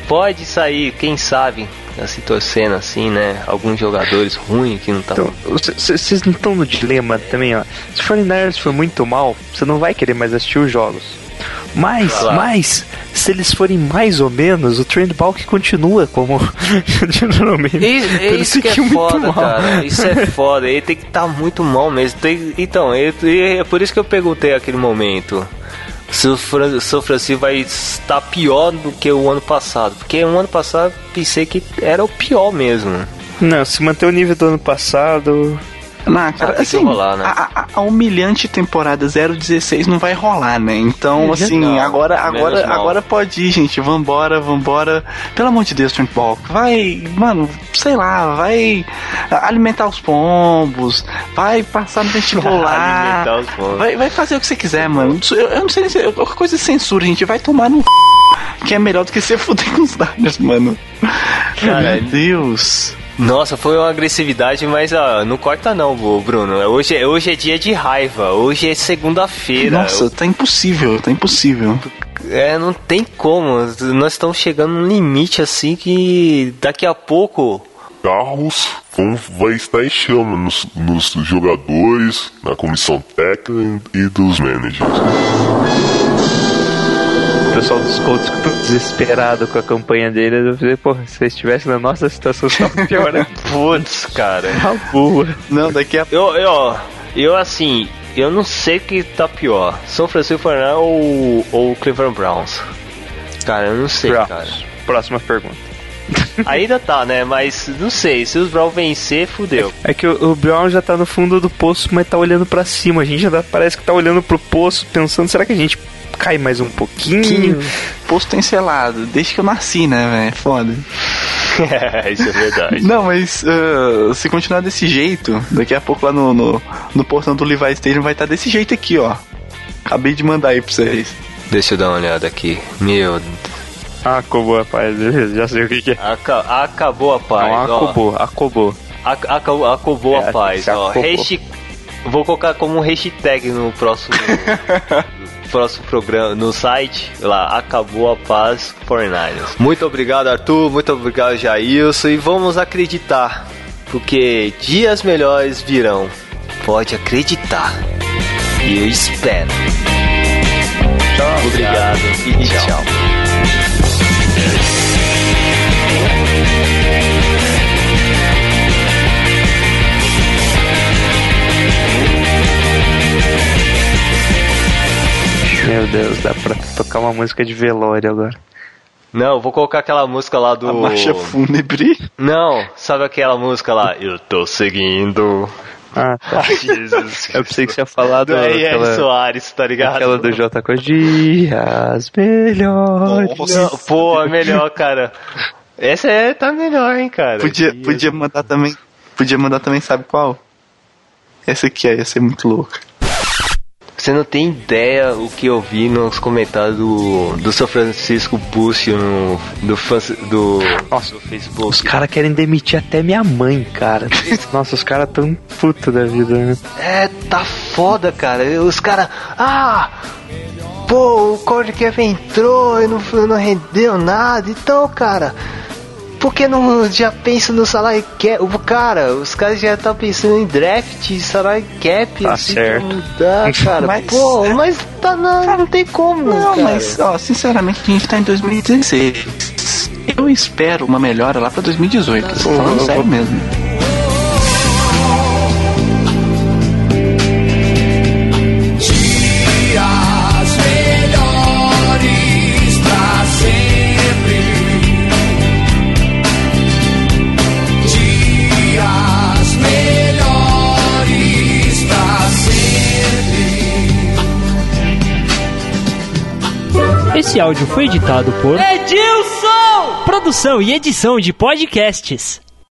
Pode sair, quem sabe, assim, torcendo assim, né? Alguns jogadores ruins que não tá. Então, vocês não estão no dilema também, ó. Se o 49ers for muito mal, você não vai querer mais assistir os jogos. Mas, Claro. mas, se eles forem mais ou menos, o Trent Balk continua como geralmente. Isso, é que é foda, mal. cara. Isso é foda. Ele tem que estar muito mal mesmo. Tem- então, ele- é por isso que eu perguntei aquele momento. Se São Francisco vai estar pior do que o ano passado. Porque o ano passado pensei que era o pior mesmo. Não, se manter o nível do ano passado. Não, cara, Ah, tem que assim, rolar, né? a, a- a humilhante temporada 016 não vai rolar, né? Então, Já assim, não, agora, agora, agora pode ir, gente. Vambora, vambora. Pelo amor de Deus, Trent Balk. Vai, mano, sei lá, vai alimentar os pombos, vai passar no vestibular. Alimentar os pombos. Vai, vai fazer o que você quiser, mano. Eu, eu não sei nem se. Qualquer coisa de censura, gente. Vai tomar no. Que é melhor do que você fuder com os Niners, mano. Cara, Meu Deus. Nossa, foi uma agressividade, mas ó, não corta não, Bruno. Hoje, é- hoje é dia de raiva. Hoje é segunda-feira. Nossa, tá impossível, tá impossível. É, não tem como. Nós estamos chegando num limite assim que daqui a pouco. carros vão, vai estar em chama nos, nos jogadores, na comissão técnica e dos managers. O pessoal dos Colts ficou desesperado com a campanha dele. Eu falei, pô, se vocês estivessem na nossa situação, tava pior, né? Putz, cara. Tá boa. Não, daqui a Eu, eu, eu assim, eu não sei o que tá pior. São Francisco 49 ou, ou Cleveland Browns. Cara, eu não sei, cara. Browns. Próxima pergunta. Ainda tá, né? Mas não sei. Se os Browns vencer, fudeu. É que o, o Brown já tá no fundo do poço, mas tá olhando pra cima. A gente já tá- parece que tá olhando pro poço, pensando, será que a gente cai mais um pouquinho? posto tem selado, desde que eu nasci, né, velho? Foda. Isso é verdade. Não, mas ah, se continuar desse jeito, daqui a pouco lá no, no, no portão do Levi Stadium vai estar desse jeito aqui, ó. Acabei de mandar aí pra vocês. Deixa eu dar uma olhada aqui. Meu. Acabou, rapaz. Beleza, já sei o que, que é. aca- acabou a paz. Não, ó. acabou, acabou. Ac- acabou, acabou É, a paz. Ó. acabou. Hashtag- Vou colocar como um hashtag no próximo. no próximo programa, no site, lá, acabou a paz 49ers. Muito obrigado, Arthur, muito obrigado, Jailson, e vamos acreditar, porque dias melhores virão. Pode acreditar. E eu espero. Tchau. Obrigado e tchau. Meu Deus, dá pra tocar uma música de velório agora. Não, vou colocar aquela música lá do. A marcha fúnebre. Não, sabe aquela música lá? Eu tô seguindo. Ah, tá. Jesus. Eu pensei que você ia falar do, Do R.R. aquela, Soares, tá ligado? aquela do J com dias melhores. Não, pô, é melhor, cara. Essa é, tá melhor, hein, cara. Podia, Dias- podia mandar também. Podia mandar também, sabe qual? Essa aqui é, ia ser muito louca. Você não tem ideia o que eu vi nos comentários do, do São Francisco Búcio no, do, do, Nossa, do Facebook. Os caras querem demitir até minha mãe, cara. Nossa, os caras tão puto da vida, né? É, tá foda, cara. Os caras. Ah! Pô, o Corey Kevin entrou e não, não rendeu nada. Então, cara. Por que não já pensa no salário cap? O cara, os caras já estão pensando em draft, salário cap, Tá assim, certo. mudar, cara. Mas- Pô, mas tá não, não tem como, Não, cara. mas, ó, sinceramente, a gente tá em 2016. Eu espero uma melhora lá pra 2018. Tô falando sério mesmo. Esse áudio foi editado por Edilson! Produção e edição de podcasts.